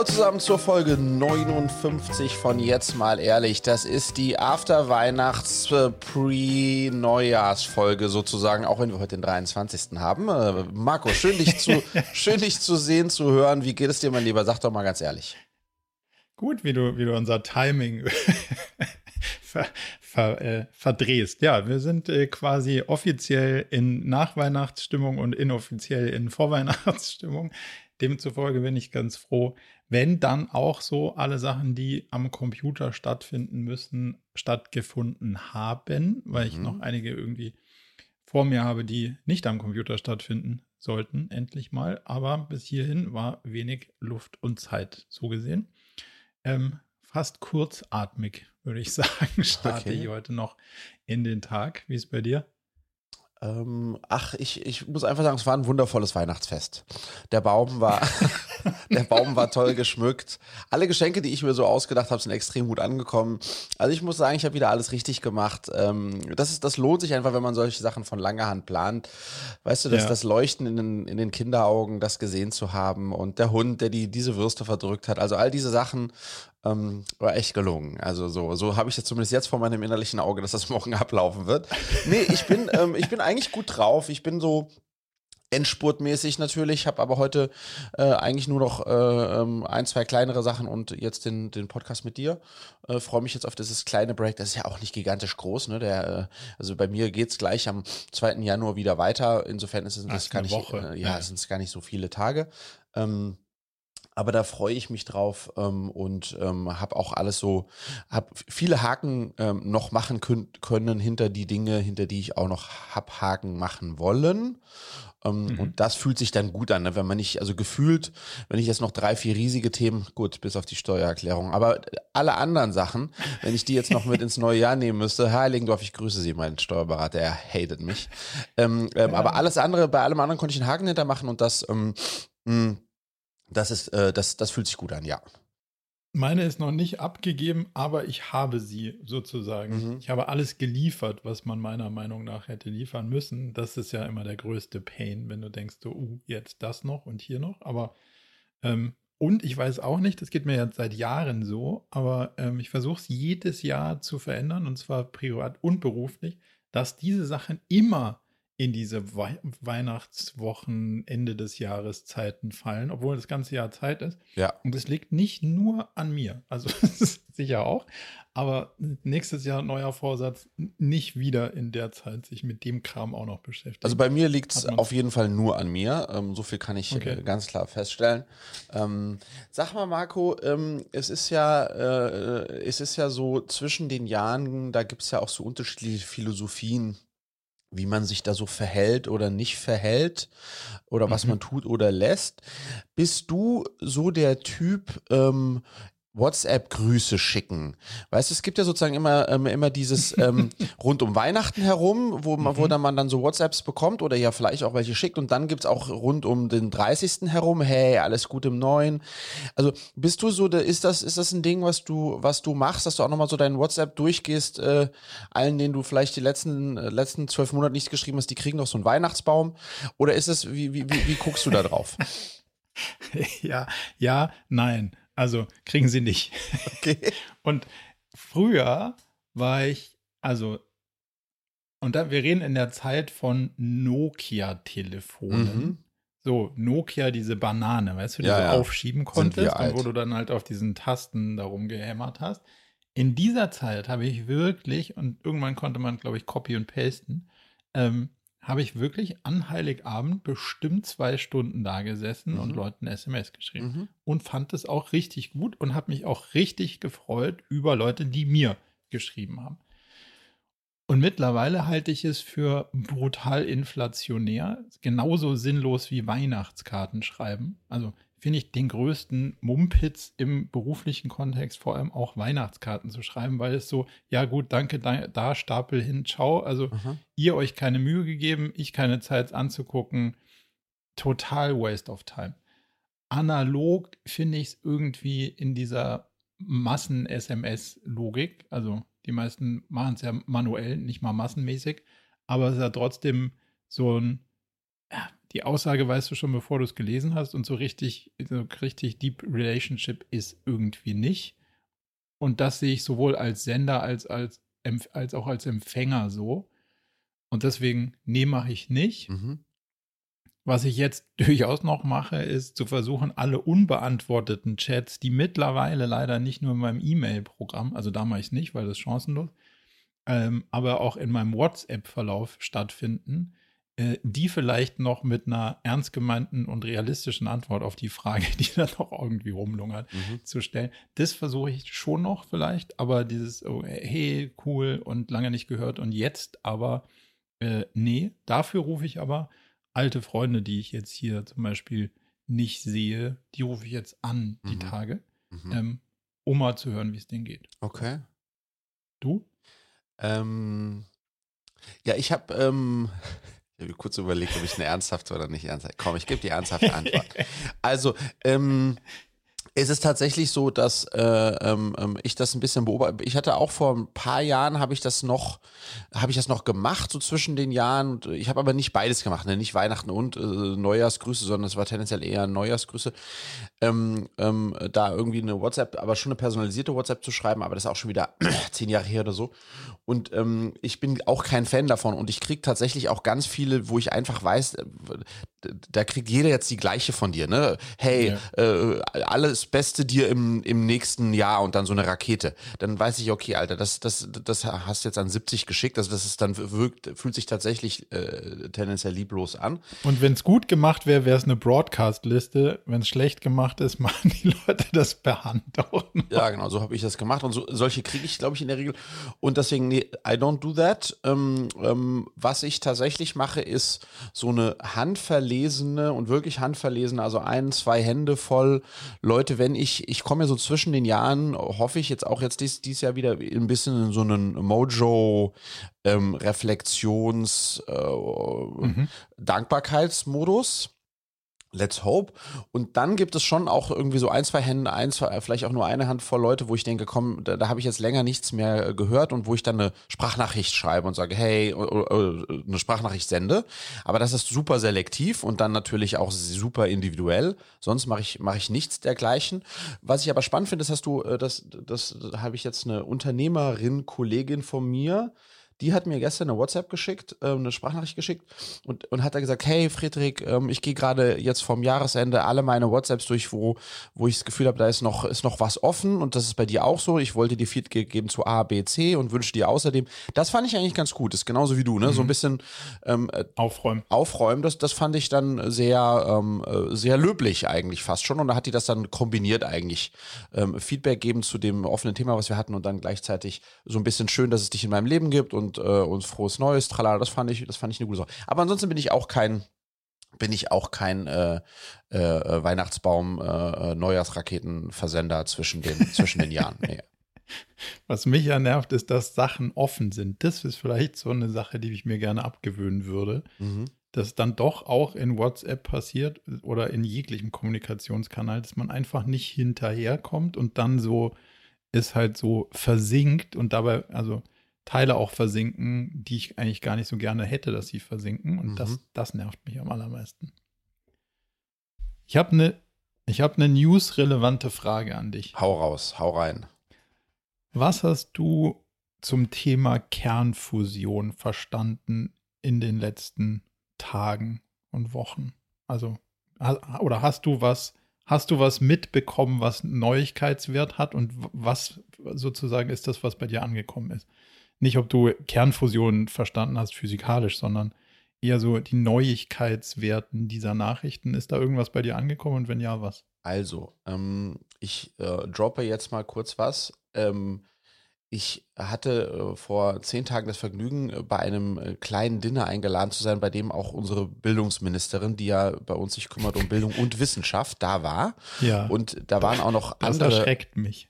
Hallo zusammen zur Folge 59 von Jetzt mal ehrlich. Das ist die After-Weihnachts-Pre-Neujahrs-Folge sozusagen, auch wenn wir heute den 23. haben. Äh, Marco, schön dich, zu, schön dich zu sehen, zu hören. Wie geht es dir, mein Lieber? Sag doch mal ganz ehrlich. Gut, wie du, wie du unser Timing ver, ver, äh, verdrehst. Ja, wir sind äh, quasi offiziell in Nachweihnachtsstimmung und inoffiziell in Vorweihnachtsstimmung. Demzufolge bin ich ganz froh, wenn dann auch so alle Sachen, die am Computer stattfinden müssen, stattgefunden haben, weil mhm. ich noch einige irgendwie vor mir habe, die nicht am Computer stattfinden sollten, endlich mal. Aber bis hierhin war wenig Luft und Zeit so gesehen. Ähm, fast kurzatmig, würde ich sagen, starte okay. ich heute noch in den Tag. Wie ist es bei dir? Ähm, ach, ich, ich muss einfach sagen, es war ein wundervolles Weihnachtsfest. Der Baum war, der Baum war toll geschmückt. Alle Geschenke, die ich mir so ausgedacht habe, sind extrem gut angekommen. Also ich muss sagen, ich habe wieder alles richtig gemacht. Ähm, das ist, das lohnt sich einfach, wenn man solche Sachen von langer Hand plant. Weißt du, dass ja. das Leuchten in den, in den Kinderaugen, das gesehen zu haben und der Hund, der die, diese Würste verdrückt hat. Also all diese Sachen ähm, war echt gelungen. Also so, so habe ich das zumindest jetzt vor meinem innerlichen Auge, dass das morgen ablaufen wird. Nee, ich bin, ähm, ich bin eigentlich gut drauf. Ich bin so Endspurtmäßig natürlich, habe aber heute äh, eigentlich nur noch äh, ähm, ein, zwei kleinere Sachen und jetzt den, den Podcast mit dir. Äh, Freue mich jetzt auf dieses kleine Break. Das ist ja auch nicht gigantisch groß. Ne? Der, äh, also bei mir geht's gleich am 2. Januar wieder weiter. Insofern ist es das gar nicht, Woche. Äh, ja, ja. sind es gar nicht so viele Tage. Ähm, aber da freue ich mich drauf ähm, und ähm, habe auch alles so, habe viele Haken ähm, noch machen können hinter die Dinge, hinter die ich auch noch hab Haken machen wollen. Ähm, mhm. Und das fühlt sich dann gut an, ne? wenn man nicht, also gefühlt, wenn ich jetzt noch drei, vier riesige Themen, gut, bis auf die Steuererklärung, aber alle anderen Sachen, wenn ich die jetzt noch mit ins neue Jahr nehmen müsste, Herr Heiligendorf, ich grüße Sie, mein Steuerberater, er hatet mich. Ähm, ähm, ja. Aber alles andere, bei allem anderen konnte ich einen Haken hintermachen und das, ähm, mh, hm, das ist, äh, das, das fühlt sich gut an, ja. Meine ist noch nicht abgegeben, aber ich habe sie sozusagen. Mhm. Ich habe alles geliefert, was man meiner Meinung nach hätte liefern müssen. Das ist ja immer der größte Pain, wenn du denkst, so, uh, jetzt das noch und hier noch. Aber ähm, und ich weiß auch nicht, das geht mir ja seit Jahren so, aber ähm, ich versuche es jedes Jahr zu verändern, und zwar privat und beruflich, dass diese Sachen immer in diese We Weihnachtswochen, Ende des Jahres Zeiten fallen, obwohl das ganze Jahr Zeit ist. Ja. Und es liegt nicht nur an mir, also sicher auch, aber nächstes Jahr neuer Vorsatz, nicht wieder in der Zeit sich mit dem Kram auch noch beschäftigen. Also bei mir liegt es auf jeden Fall nur an mir. Ähm, so viel kann ich okay. äh, ganz klar feststellen. Ähm, sag mal, Marco, ähm, es ist ja, äh, es ist ja so zwischen den Jahren, da gibt es ja auch so unterschiedliche Philosophien wie man sich da so verhält oder nicht verhält oder was mhm. man tut oder lässt. Bist du so der Typ, ähm, WhatsApp-Grüße schicken. Weißt du, es gibt ja sozusagen immer, ähm, immer dieses ähm, rund um Weihnachten herum, wo, man, mhm. wo dann man dann so WhatsApps bekommt oder ja vielleicht auch welche schickt und dann gibt's auch rund um den 30. herum, hey, alles gut im Neuen. Also bist du so, ist das, ist das ein Ding, was du, was du machst, dass du auch nochmal so deinen WhatsApp durchgehst, äh, allen, denen du vielleicht die letzten, äh, letzten zwölf Monate nicht geschrieben hast, die kriegen noch so einen Weihnachtsbaum? Oder ist es, wie, wie, wie, wie guckst du da drauf? ja, ja, nein. Also kriegen sie nicht. Okay. Und früher war ich, also, und da, wir reden in der Zeit von Nokia-Telefonen. Mhm. So, Nokia, diese Banane, weißt du, die ja, du ja. aufschieben konntest und wo du dann halt auf diesen Tasten darum gehämmert hast. In dieser Zeit habe ich wirklich, und irgendwann konnte man, glaube ich, copy und pasten, ähm, habe ich wirklich an Heiligabend bestimmt zwei Stunden da gesessen mhm. und Leuten SMS geschrieben. Mhm. Und fand es auch richtig gut und habe mich auch richtig gefreut über Leute, die mir geschrieben haben. Und mittlerweile halte ich es für brutal inflationär, genauso sinnlos wie Weihnachtskarten schreiben. Also finde ich den größten Mumpitz im beruflichen Kontext, vor allem auch Weihnachtskarten zu schreiben, weil es so, ja gut, danke, da, da Stapel hin, ciao. Also Aha. ihr euch keine Mühe gegeben, ich keine Zeit anzugucken. Total waste of time. Analog finde ich es irgendwie in dieser Massen-SMS-Logik. Also die meisten machen es ja manuell, nicht mal massenmäßig, aber es ist ja trotzdem so ein die Aussage weißt du schon, bevor du es gelesen hast und so richtig, so richtig Deep Relationship ist irgendwie nicht. Und das sehe ich sowohl als Sender als, als, als auch als Empfänger so. Und deswegen, nee, mache ich nicht. Mhm. Was ich jetzt durchaus noch mache, ist zu versuchen, alle unbeantworteten Chats, die mittlerweile leider nicht nur in meinem E-Mail-Programm, also da mache ich es nicht, weil das ist chancenlos, ähm, aber auch in meinem WhatsApp-Verlauf stattfinden, die vielleicht noch mit einer ernst gemeinten und realistischen Antwort auf die Frage, die da noch irgendwie rumlungert, mhm. zu stellen. Das versuche ich schon noch vielleicht, aber dieses, oh, hey, cool und lange nicht gehört und jetzt aber, äh, nee, dafür rufe ich aber alte Freunde, die ich jetzt hier zum Beispiel nicht sehe, die rufe ich jetzt an, die mhm. Tage, mhm. Ähm, um mal zu hören, wie es denen geht. Okay. Du? Ähm, ja, ich habe ähm, hab kurz überlegt, ob ich eine ernsthafte oder nicht ernsthafte. Komm, ich gebe die ernsthafte Antwort. Also, ähm, es ist tatsächlich so, dass äh, ähm, ähm, ich das ein bisschen beobachte. Ich hatte auch vor ein paar Jahren habe ich das noch, habe ich das noch gemacht, so zwischen den Jahren. Ich habe aber nicht beides gemacht, ne? nicht Weihnachten und äh, Neujahrsgrüße, sondern es war tendenziell eher Neujahrsgrüße. Ähm, ähm, da irgendwie eine WhatsApp, aber schon eine personalisierte WhatsApp zu schreiben, aber das ist auch schon wieder zehn Jahre her oder so. Und ähm, ich bin auch kein Fan davon und ich kriege tatsächlich auch ganz viele, wo ich einfach weiß, äh, da kriegt jeder jetzt die gleiche von dir, ne? Hey, ja. äh, alles Beste dir im, im nächsten Jahr und dann so eine Rakete. Dann weiß ich, okay, Alter, das, das, das hast du jetzt an 70 geschickt. Also das ist dann wirkt, fühlt sich tatsächlich äh, tendenziell lieblos an. Und wenn es gut gemacht wäre, wäre es eine Broadcast-Liste. Wenn es schlecht gemacht ist, machen die Leute das per Hand auch noch. Ja, genau, so habe ich das gemacht. Und so, solche kriege ich, glaube ich, in der Regel. Und deswegen, nee, I don't do that. Ähm, ähm, was ich tatsächlich mache, ist so eine handverlesene und wirklich handverlesene, also ein, zwei Hände voll Leute, wenn ich, ich komme ja so zwischen den Jahren, hoffe ich jetzt auch jetzt dies, dies Jahr wieder ein bisschen in so einen Mojo ähm, Reflexions äh, mhm. Dankbarkeitsmodus. Let's hope. Und dann gibt es schon auch irgendwie so ein, zwei Hände, ein, zwei, vielleicht auch nur eine Hand voll Leute, wo ich denke, komm, da, da habe ich jetzt länger nichts mehr gehört und wo ich dann eine Sprachnachricht schreibe und sage, hey, eine Sprachnachricht sende. Aber das ist super selektiv und dann natürlich auch super individuell. Sonst mache ich, mache ich nichts dergleichen. Was ich aber spannend finde, das hast du, äh, das, das, das habe ich jetzt eine Unternehmerin, Kollegin von mir, die hat mir gestern eine WhatsApp geschickt, äh, eine Sprachnachricht geschickt und, und hat da gesagt, hey Friedrich, ähm, ich gehe gerade jetzt vom Jahresende alle meine WhatsApps durch, wo, wo ich das Gefühl habe, da ist noch, ist noch was offen und das ist bei dir auch so. Ich wollte dir Feedback geben zu A, B, C und wünsche dir außerdem, das fand ich eigentlich ganz gut, ist genauso wie du, ne? Mhm. So ein mhm. bisschen ähm, äh, aufräumen. Aufräumen, das, das fand ich dann sehr, ähm, äh, sehr löblich eigentlich fast schon und da hat die das dann kombiniert eigentlich. Ähm, Feedback geben zu dem offenen Thema, was wir hatten und dann gleichzeitig so ein bisschen schön, dass es dich in meinem Leben gibt und und, äh, und frohes Neues, tralala, das fand ich, das fand ich eine gute Sache. Aber ansonsten bin ich auch kein, bin ich auch kein äh, äh, Weihnachtsbaum, äh, äh Neujahrsraketenversender zwischen den, zwischen den Jahren. Nee. Was mich ja nervt, ist, dass Sachen offen sind. Das ist vielleicht so eine Sache, die ich mir gerne abgewöhnen würde. Mhm. Dass dann doch auch in WhatsApp passiert oder in jeglichem Kommunikationskanal, dass man einfach nicht hinterherkommt und dann so ist halt so versinkt und dabei, also Teile auch versinken, die ich eigentlich gar nicht so gerne hätte, dass sie versinken. Und mhm. das, das nervt mich am allermeisten. Ich habe eine ich hab ne news-relevante Frage an dich. Hau raus, hau rein. Was hast du zum Thema Kernfusion verstanden in den letzten Tagen und Wochen? Also, oder hast du was, hast du was mitbekommen, was Neuigkeitswert hat und was sozusagen ist das, was bei dir angekommen ist? Nicht, ob du Kernfusion verstanden hast physikalisch, sondern eher so die Neuigkeitswerten dieser Nachrichten. Ist da irgendwas bei dir angekommen und wenn ja, was? Also, ähm, ich äh, droppe jetzt mal kurz was. Ähm, ich hatte äh, vor zehn Tagen das Vergnügen, äh, bei einem äh, kleinen Dinner eingeladen zu sein, bei dem auch unsere Bildungsministerin, die ja bei uns sich kümmert um Bildung und Wissenschaft, da war. Ja. Und da waren auch noch andere. Das erschreckt mich.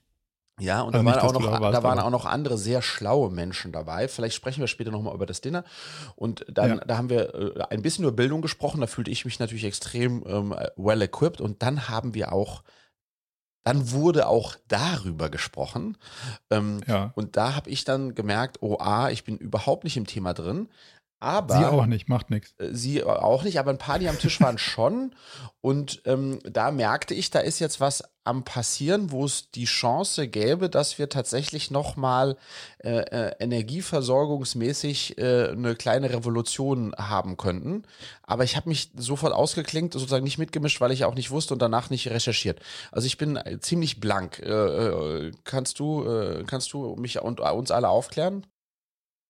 Ja, und also da, waren, auch noch, da, waren auch noch andere sehr schlaue Menschen dabei. Vielleicht sprechen wir später nochmal über das Dinner. Und dann, ja. da haben wir äh, ein bisschen über Bildung gesprochen. Da fühlte ich mich natürlich extrem ähm, well equipped. Und dann haben wir auch, dann wurde auch darüber gesprochen. Ähm, ja. Und da habe ich dann gemerkt, oh, A, ich bin überhaupt nicht im Thema drin. Aber sie auch nicht, macht nichts. Äh, sie auch nicht, aber ein paar, die am Tisch waren schon. Und ähm, da merkte ich, da ist jetzt was am passieren, wo es die Chance gäbe, dass wir tatsächlich nochmal äh, äh, energieversorgungsmäßig äh, eine kleine Revolution haben könnten. Aber ich habe mich sofort ausgeklinkt, sozusagen nicht mitgemischt, weil ich auch nicht wusste und danach nicht recherchiert. Also ich bin ziemlich blank. Äh, äh, kannst du, äh, kannst du mich und uns alle aufklären?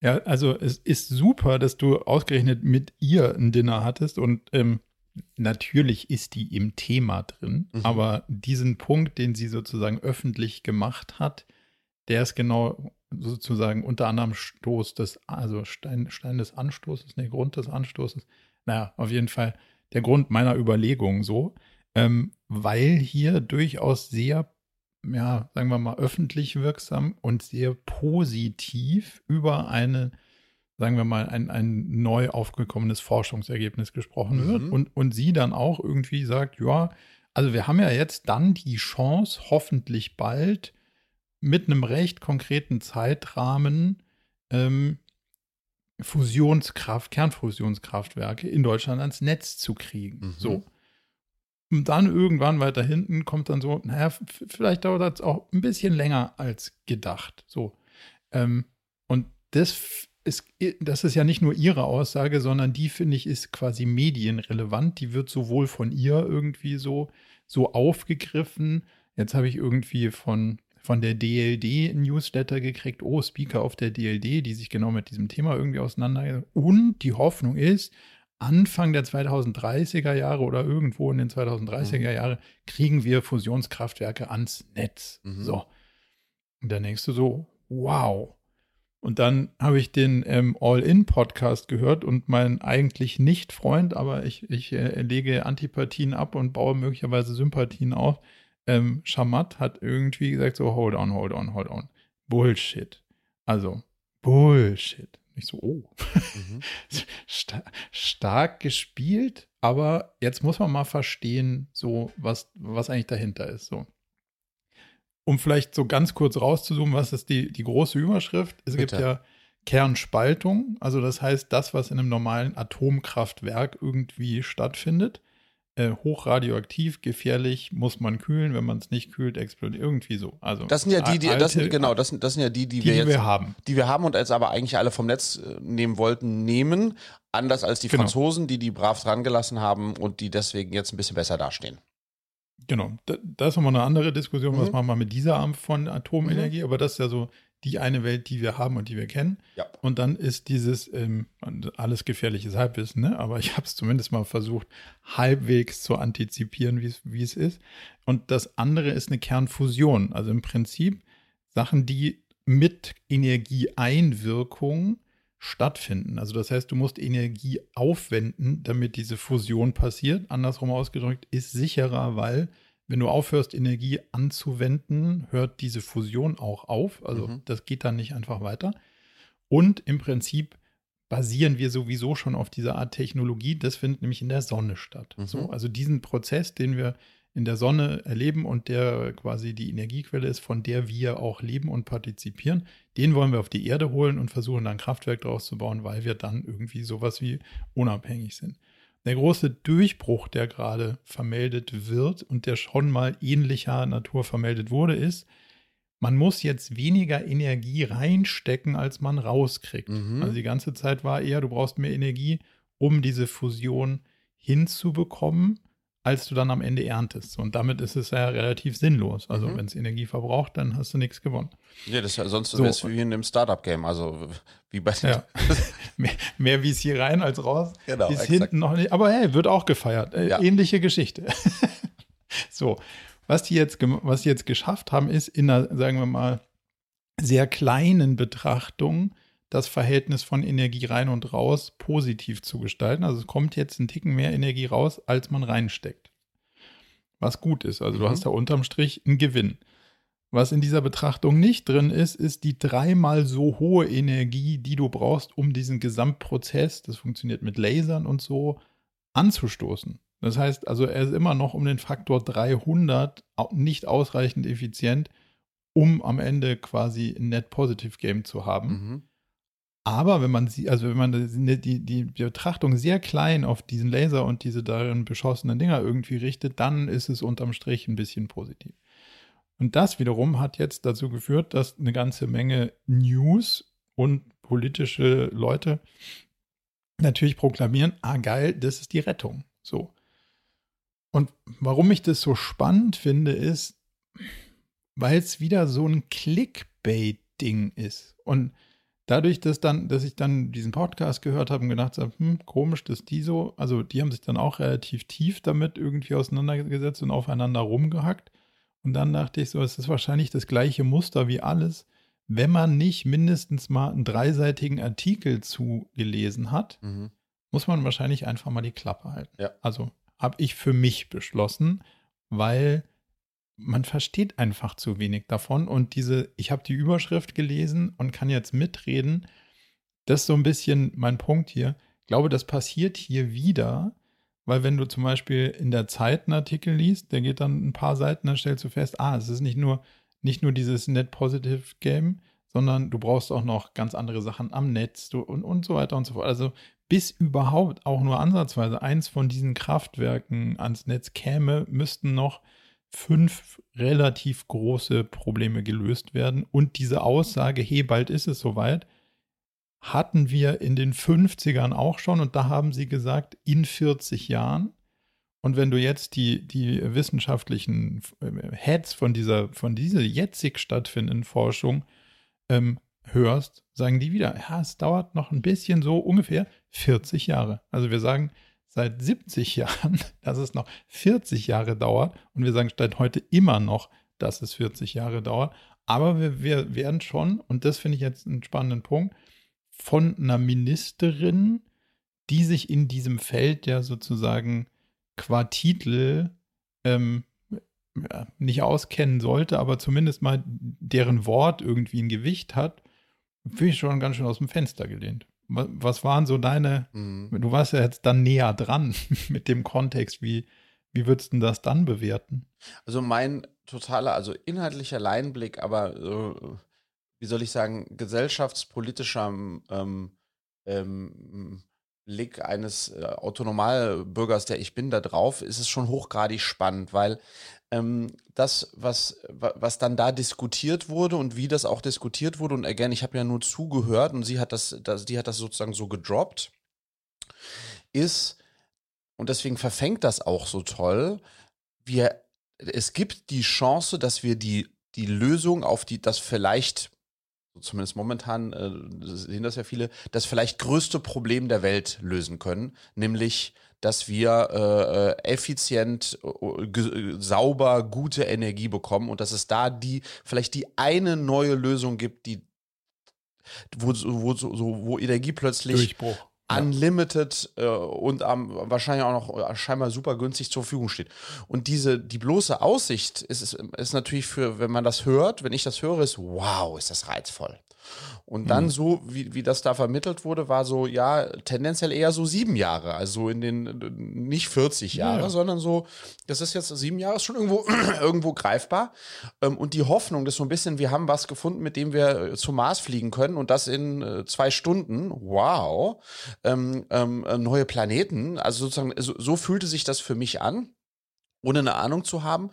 Ja, also es ist super, dass du ausgerechnet mit ihr ein Dinner hattest und ähm, natürlich ist die im Thema drin, mhm. aber diesen Punkt, den sie sozusagen öffentlich gemacht hat, der ist genau sozusagen unter anderem Stoß des, also Stein, Stein des Anstoßes, nee, Grund des Anstoßes. Naja, auf jeden Fall der Grund meiner Überlegung so, ähm, weil hier durchaus sehr ja, sagen wir mal, öffentlich wirksam und sehr positiv über eine, sagen wir mal, ein, ein neu aufgekommenes Forschungsergebnis gesprochen wird mhm. und, und sie dann auch irgendwie sagt, ja, also wir haben ja jetzt dann die Chance, hoffentlich bald mit einem recht konkreten Zeitrahmen ähm, Fusionskraft, Kernfusionskraftwerke in Deutschland ans Netz zu kriegen. Mhm. So. Und dann irgendwann weiter hinten kommt dann so, naja, vielleicht dauert das auch ein bisschen länger als gedacht. So. Ähm, und das ist, das ist ja nicht nur ihre Aussage, sondern die, finde ich, ist quasi medienrelevant. Die wird sowohl von ihr irgendwie so, so aufgegriffen. Jetzt habe ich irgendwie von, von der DLD Newsletter gekriegt, oh, Speaker auf der DLD, die sich genau mit diesem Thema irgendwie auseinandersetzen. Und die Hoffnung ist, Anfang der 2030er Jahre oder irgendwo in den 2030er mhm. Jahre kriegen wir Fusionskraftwerke ans Netz. Mhm. So. Und dann denkst du so, wow. Und dann habe ich den ähm, All-In-Podcast gehört und mein eigentlich nicht Freund, aber ich, ich äh, lege Antipathien ab und baue möglicherweise Sympathien auf. Ähm, Shamat hat irgendwie gesagt: so, hold on, hold on, hold on. Bullshit. Also, Bullshit. Ich so, oh, mhm. Star stark gespielt, aber jetzt muss man mal verstehen, so was, was eigentlich dahinter ist. So. Um vielleicht so ganz kurz rauszuzoomen, was ist die, die große Überschrift? Es Bitte. gibt ja Kernspaltung, also das heißt, das, was in einem normalen Atomkraftwerk irgendwie stattfindet, äh, hochradioaktiv, gefährlich, muss man kühlen. Wenn man es nicht kühlt, explodiert irgendwie so. Also das sind ja die, die alte, das sind, genau, das sind, das sind ja die, die, die wir jetzt, wir haben, die wir haben und jetzt aber eigentlich alle vom Netz äh, nehmen wollten, nehmen. Anders als die genau. Franzosen, die die brav dran gelassen haben und die deswegen jetzt ein bisschen besser dastehen. Genau, da, da ist nochmal eine andere Diskussion, mhm. was machen wir mit dieser Art von Atomenergie, mhm. aber das ist ja so die eine Welt, die wir haben und die wir kennen. Ja. Und dann ist dieses ähm, alles gefährliches Halbwissen, ne? aber ich habe es zumindest mal versucht, halbwegs zu antizipieren, wie es ist. Und das andere ist eine Kernfusion. Also im Prinzip Sachen, die mit Energieeinwirkung stattfinden. Also das heißt, du musst Energie aufwenden, damit diese Fusion passiert. Andersrum ausgedrückt, ist sicherer, weil wenn du aufhörst, Energie anzuwenden, hört diese Fusion auch auf. Also mhm. das geht dann nicht einfach weiter. Und im Prinzip basieren wir sowieso schon auf dieser Art Technologie. Das findet nämlich in der Sonne statt. Mhm. So, also diesen Prozess, den wir in der Sonne erleben und der quasi die Energiequelle ist, von der wir auch leben und partizipieren, den wollen wir auf die Erde holen und versuchen dann ein Kraftwerk daraus zu bauen, weil wir dann irgendwie sowas wie unabhängig sind. Der große Durchbruch, der gerade vermeldet wird und der schon mal ähnlicher Natur vermeldet wurde, ist, man muss jetzt weniger Energie reinstecken, als man rauskriegt. Mhm. Also die ganze Zeit war eher, du brauchst mehr Energie, um diese Fusion hinzubekommen als du dann am Ende erntest. Und damit ist es ja relativ sinnlos. Also mhm. wenn es Energie verbraucht, dann hast du nichts gewonnen. Ja, das, sonst so. wäre es wie in einem Startup-Game. Also wie bei ja. mehr, mehr wie es hier rein als raus. Genau, ist hinten noch nicht. Aber hey, wird auch gefeiert. Äh, ja. Ähnliche Geschichte. so, was die, jetzt, was die jetzt geschafft haben, ist in einer, sagen wir mal, sehr kleinen Betrachtung das Verhältnis von Energie rein und raus positiv zu gestalten. Also es kommt jetzt ein Ticken mehr Energie raus, als man reinsteckt. Was gut ist. Also mhm. du hast da unterm Strich einen Gewinn. Was in dieser Betrachtung nicht drin ist, ist die dreimal so hohe Energie, die du brauchst, um diesen Gesamtprozess, das funktioniert mit Lasern und so, anzustoßen. Das heißt also, er ist immer noch um den Faktor 300 nicht ausreichend effizient, um am Ende quasi ein Net Positive Game zu haben. Mhm. Aber wenn man sie, also wenn man die, die, die Betrachtung sehr klein auf diesen Laser und diese darin beschossenen Dinger irgendwie richtet, dann ist es unterm Strich ein bisschen positiv. Und das wiederum hat jetzt dazu geführt, dass eine ganze Menge News und politische Leute natürlich proklamieren, ah geil, das ist die Rettung. So. Und warum ich das so spannend finde, ist, weil es wieder so ein Clickbait-Ding ist. Und dadurch, dass dann, dass ich dann diesen Podcast gehört habe und gedacht habe, hm, komisch, dass die so, also die haben sich dann auch relativ tief damit irgendwie auseinandergesetzt und aufeinander rumgehackt. Und dann dachte ich so, es ist wahrscheinlich das gleiche Muster wie alles, wenn man nicht mindestens mal einen dreiseitigen Artikel zugelesen hat, mhm. muss man wahrscheinlich einfach mal die Klappe halten. Ja. Also habe ich für mich beschlossen, weil man versteht einfach zu wenig davon. Und diese, ich habe die Überschrift gelesen und kann jetzt mitreden. Das ist so ein bisschen mein Punkt hier. Ich glaube, das passiert hier wieder, weil wenn du zum Beispiel in der Zeit einen Artikel liest, der geht dann ein paar Seiten, dann stellst du fest, ah, es ist nicht nur, nicht nur dieses Net Positive Game, sondern du brauchst auch noch ganz andere Sachen am Netz und, und so weiter und so fort. Also bis überhaupt auch nur ansatzweise eins von diesen Kraftwerken ans Netz käme, müssten noch fünf relativ große Probleme gelöst werden. Und diese Aussage, hey, bald ist es soweit, hatten wir in den 50ern auch schon. Und da haben sie gesagt, in 40 Jahren. Und wenn du jetzt die, die wissenschaftlichen äh, Heads von dieser, von dieser jetzig stattfindenden Forschung ähm, hörst, sagen die wieder, ja, es dauert noch ein bisschen so ungefähr 40 Jahre. Also wir sagen, seit 70 Jahren, dass es noch 40 Jahre dauert. Und wir sagen seit heute immer noch, dass es 40 Jahre dauert. Aber wir, wir werden schon, und das finde ich jetzt einen spannenden Punkt, von einer Ministerin, die sich in diesem Feld ja sozusagen qua Titel ähm, ja, nicht auskennen sollte, aber zumindest mal deren Wort irgendwie ein Gewicht hat, finde ich schon ganz schön aus dem Fenster gelehnt. Was waren so deine, mhm. du warst ja jetzt dann näher dran mit dem Kontext, wie, wie würdest du das dann bewerten? Also mein totaler, also inhaltlicher Leinblick, aber äh, wie soll ich sagen, gesellschaftspolitischer ähm, ähm, Blick eines äh, Autonomalbürgers, der ich bin, da drauf, ist es schon hochgradig spannend, weil ähm, das, was, was dann da diskutiert wurde und wie das auch diskutiert wurde, und again, ich habe ja nur zugehört und sie hat das, das, die hat das sozusagen so gedroppt, ist, und deswegen verfängt das auch so toll, wir, es gibt die Chance, dass wir die, die Lösung auf die, das vielleicht zumindest momentan äh, sehen das ja viele, das vielleicht größte Problem der Welt lösen können, nämlich dass wir äh, äh effizient, äh, sauber, gute Energie bekommen und dass es da die vielleicht die eine neue Lösung gibt, die wo, wo, so, wo Energie plötzlich Durchbruch. Unlimited äh, und ähm, wahrscheinlich auch noch äh, scheinbar super günstig zur Verfügung steht. Und diese, die bloße Aussicht ist, ist, ist natürlich für, wenn man das hört, wenn ich das höre, ist wow, ist das reizvoll. Und dann mhm. so, wie, wie das da vermittelt wurde, war so, ja, tendenziell eher so sieben Jahre. Also in den, nicht 40 Jahre, ja. sondern so, das ist jetzt sieben Jahre, ist schon irgendwo, irgendwo greifbar. Ähm, und die Hoffnung, dass so ein bisschen, wir haben was gefunden, mit dem wir zum Mars fliegen können und das in äh, zwei Stunden. Wow. Ähm, ähm, äh, neue Planeten. Also sozusagen, so, so fühlte sich das für mich an ohne eine Ahnung zu haben.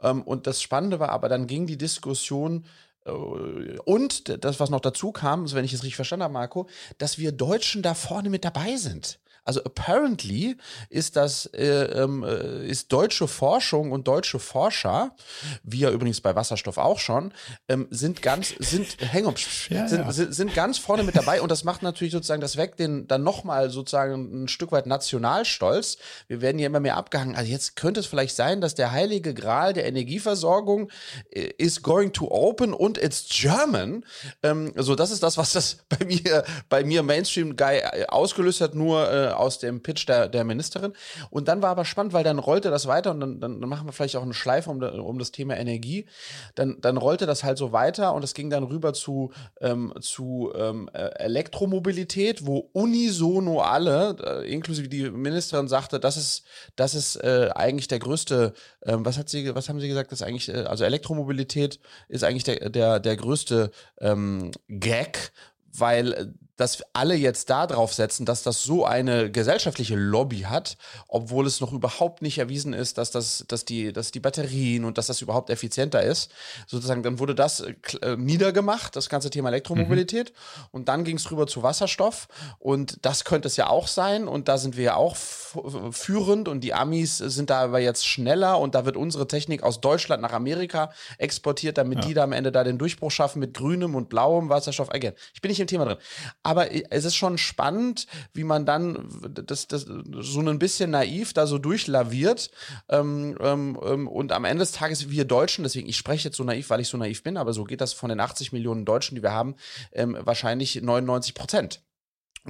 Ähm, und das Spannende war aber, dann ging die Diskussion äh, und das, was noch dazu kam, wenn ich es richtig verstanden habe, Marco, dass wir Deutschen da vorne mit dabei sind. Also apparently ist das äh, ähm, äh, ist deutsche Forschung und deutsche Forscher, wie ja übrigens bei Wasserstoff auch schon, ähm, sind ganz sind hang on, ja, sind, ja. sind, sind ganz vorne mit dabei und das macht natürlich sozusagen das weg den dann nochmal sozusagen ein Stück weit Nationalstolz. Wir werden hier immer mehr abgehangen. Also jetzt könnte es vielleicht sein, dass der heilige Gral der Energieversorgung äh, is going to open und it's German. Ähm, so das ist das, was das bei mir bei mir Mainstream Guy ausgelöst hat. Nur äh, aus dem Pitch der, der Ministerin. Und dann war aber spannend, weil dann rollte das weiter und dann, dann machen wir vielleicht auch eine Schleife um, um das Thema Energie. Dann, dann rollte das halt so weiter und es ging dann rüber zu, ähm, zu ähm, äh, Elektromobilität, wo unisono alle, äh, inklusive die Ministerin, sagte, das ist, das ist äh, eigentlich der größte, äh, was hat sie, was haben sie gesagt, das eigentlich, äh, also Elektromobilität ist eigentlich der, der, der größte ähm, Gag, weil dass alle jetzt da drauf setzen, dass das so eine gesellschaftliche Lobby hat, obwohl es noch überhaupt nicht erwiesen ist, dass das, dass die, dass die Batterien und dass das überhaupt effizienter ist. Sozusagen, dann wurde das äh, niedergemacht, das ganze Thema Elektromobilität. Mhm. Und dann ging es rüber zu Wasserstoff. Und das könnte es ja auch sein. Und da sind wir ja auch führend und die Amis sind da aber jetzt schneller und da wird unsere Technik aus Deutschland nach Amerika exportiert, damit ja. die da am Ende da den Durchbruch schaffen mit grünem und blauem Wasserstoff. Again, ich bin nicht im Thema drin. Aber es ist schon spannend, wie man dann das, das so ein bisschen naiv da so durchlaviert. Ähm, ähm, ähm, und am Ende des Tages, wir Deutschen, deswegen, ich spreche jetzt so naiv, weil ich so naiv bin, aber so geht das von den 80 Millionen Deutschen, die wir haben, ähm, wahrscheinlich 99 Prozent.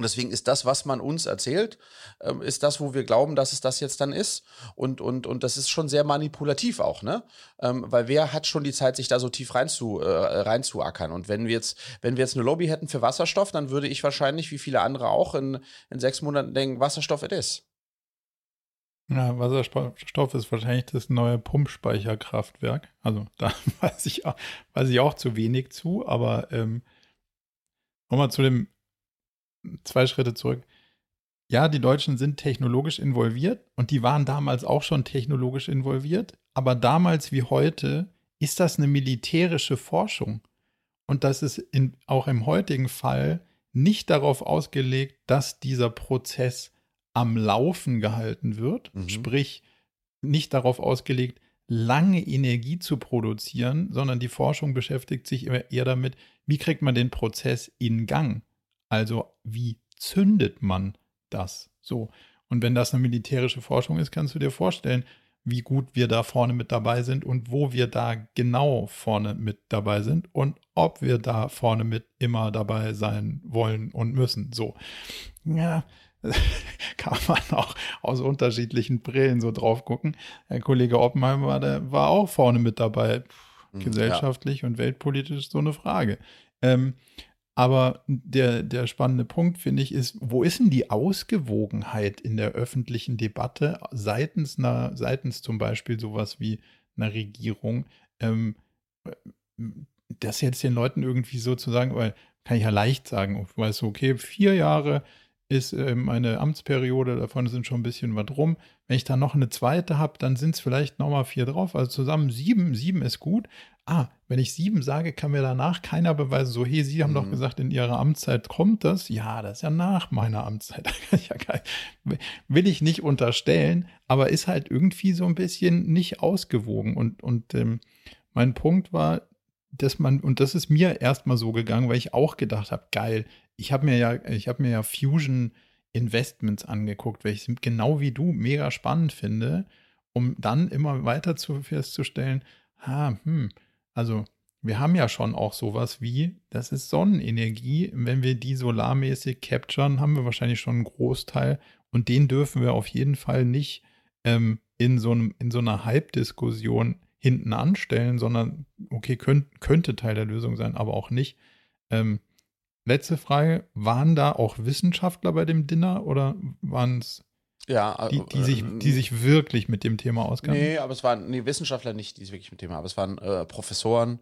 Und deswegen ist das, was man uns erzählt, ähm, ist das, wo wir glauben, dass es das jetzt dann ist. Und, und, und das ist schon sehr manipulativ auch, ne? Ähm, weil wer hat schon die Zeit, sich da so tief reinzu, äh, reinzuackern? Und wenn wir jetzt, wenn wir jetzt eine Lobby hätten für Wasserstoff, dann würde ich wahrscheinlich, wie viele andere auch, in, in sechs Monaten denken, Wasserstoff it is. Ja, Wasserstoff ist wahrscheinlich das neue Pumpspeicherkraftwerk. Also da weiß ich, auch, weiß ich auch zu wenig zu, aber ähm, nochmal zu dem zwei Schritte zurück. Ja, die Deutschen sind technologisch involviert und die waren damals auch schon technologisch involviert, aber damals wie heute ist das eine militärische Forschung. Und das ist in, auch im heutigen Fall nicht darauf ausgelegt, dass dieser Prozess am Laufen gehalten wird, mhm. sprich nicht darauf ausgelegt, lange Energie zu produzieren, sondern die Forschung beschäftigt sich eher damit, wie kriegt man den Prozess in Gang. Also wie zündet man das so? Und wenn das eine militärische Forschung ist, kannst du dir vorstellen, wie gut wir da vorne mit dabei sind und wo wir da genau vorne mit dabei sind und ob wir da vorne mit immer dabei sein wollen und müssen. So, ja, kann man auch aus unterschiedlichen Brillen so drauf gucken. Herr Kollege Oppenheim war, der war auch vorne mit dabei. Hm, gesellschaftlich ja. und weltpolitisch so eine Frage. Ähm, aber der, der spannende Punkt, finde ich, ist, wo ist denn die Ausgewogenheit in der öffentlichen Debatte seitens, einer, seitens zum Beispiel sowas wie einer Regierung, ähm, das jetzt den Leuten irgendwie sozusagen, weil kann ich ja leicht sagen, weißt du, okay, vier Jahre ist ähm, eine Amtsperiode, davon sind schon ein bisschen was rum. Wenn ich dann noch eine zweite habe, dann sind es vielleicht nochmal vier drauf. Also zusammen sieben. Sieben ist gut. Ah, wenn ich sieben sage, kann mir danach keiner beweisen, so, hey, Sie haben mhm. doch gesagt, in Ihrer Amtszeit kommt das. Ja, das ist ja nach meiner Amtszeit. Will ich nicht unterstellen, aber ist halt irgendwie so ein bisschen nicht ausgewogen. Und, und ähm, mein Punkt war, dass man, und das ist mir erstmal so gegangen, weil ich auch gedacht habe, geil, ich habe mir ja, ich habe mir ja Fusion Investments angeguckt, welche ich genau wie du mega spannend finde, um dann immer weiter zu festzustellen, ha, hm, also wir haben ja schon auch sowas wie, das ist Sonnenenergie. Wenn wir die solarmäßig capturen, haben wir wahrscheinlich schon einen Großteil und den dürfen wir auf jeden Fall nicht ähm, in, so einem, in so einer Halbdiskussion hinten anstellen, sondern okay, könnt, könnte Teil der Lösung sein, aber auch nicht. Ähm, letzte Frage, waren da auch Wissenschaftler bei dem Dinner oder waren es ja, die, die, sich, äh, die sich wirklich mit dem Thema auskennen? Nee, aber es waren nee, Wissenschaftler nicht, die sich wirklich mit dem Thema, aber es waren äh, Professoren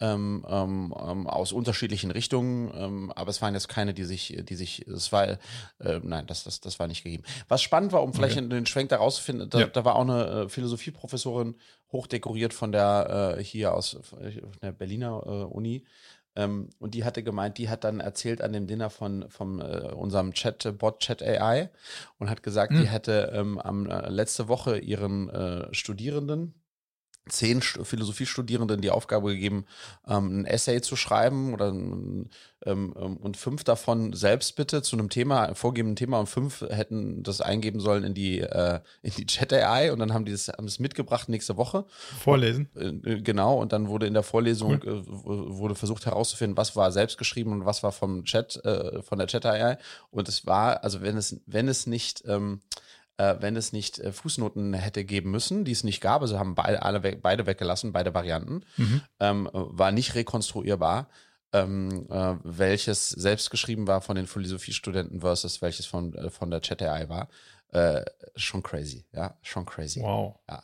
ähm, ähm, ähm, aus unterschiedlichen Richtungen, ähm, aber es waren jetzt keine, die sich, die sich, es war, äh, nein, das, das, das war nicht gegeben. Was spannend war, um vielleicht okay. den Schwenk da rauszufinden, da, ja. da war auch eine äh, Philosophieprofessorin hochdekoriert von der äh, hier aus äh, der Berliner äh, Uni, ähm, und die hatte gemeint, die hat dann erzählt an dem Dinner von vom, äh, unserem Chat-Bot Chat AI und hat gesagt, hm. die hätte ähm, am, äh, letzte Woche ihren äh, Studierenden, zehn Philosophiestudierenden die Aufgabe gegeben, ähm, ein Essay zu schreiben oder ähm, ähm, und fünf davon selbst bitte zu einem Thema, einem vorgegebenen Thema und fünf hätten das eingeben sollen in die äh, in die Chat AI und dann haben die das, haben das mitgebracht nächste Woche. Vorlesen. Und, äh, genau und dann wurde in der Vorlesung cool. äh, wurde versucht herauszufinden, was war selbst geschrieben und was war vom Chat äh, von der Chat AI und es war also wenn es wenn es nicht äh, wenn es nicht äh, Fußnoten hätte geben müssen, die es nicht gab, also haben beide, alle we beide weggelassen, beide Varianten, mhm. ähm, war nicht rekonstruierbar, ähm, äh, welches selbst geschrieben war von den Philosophiestudenten versus welches von, äh, von der Chat AI war. Äh, schon crazy, ja, schon crazy. Wow. Ja.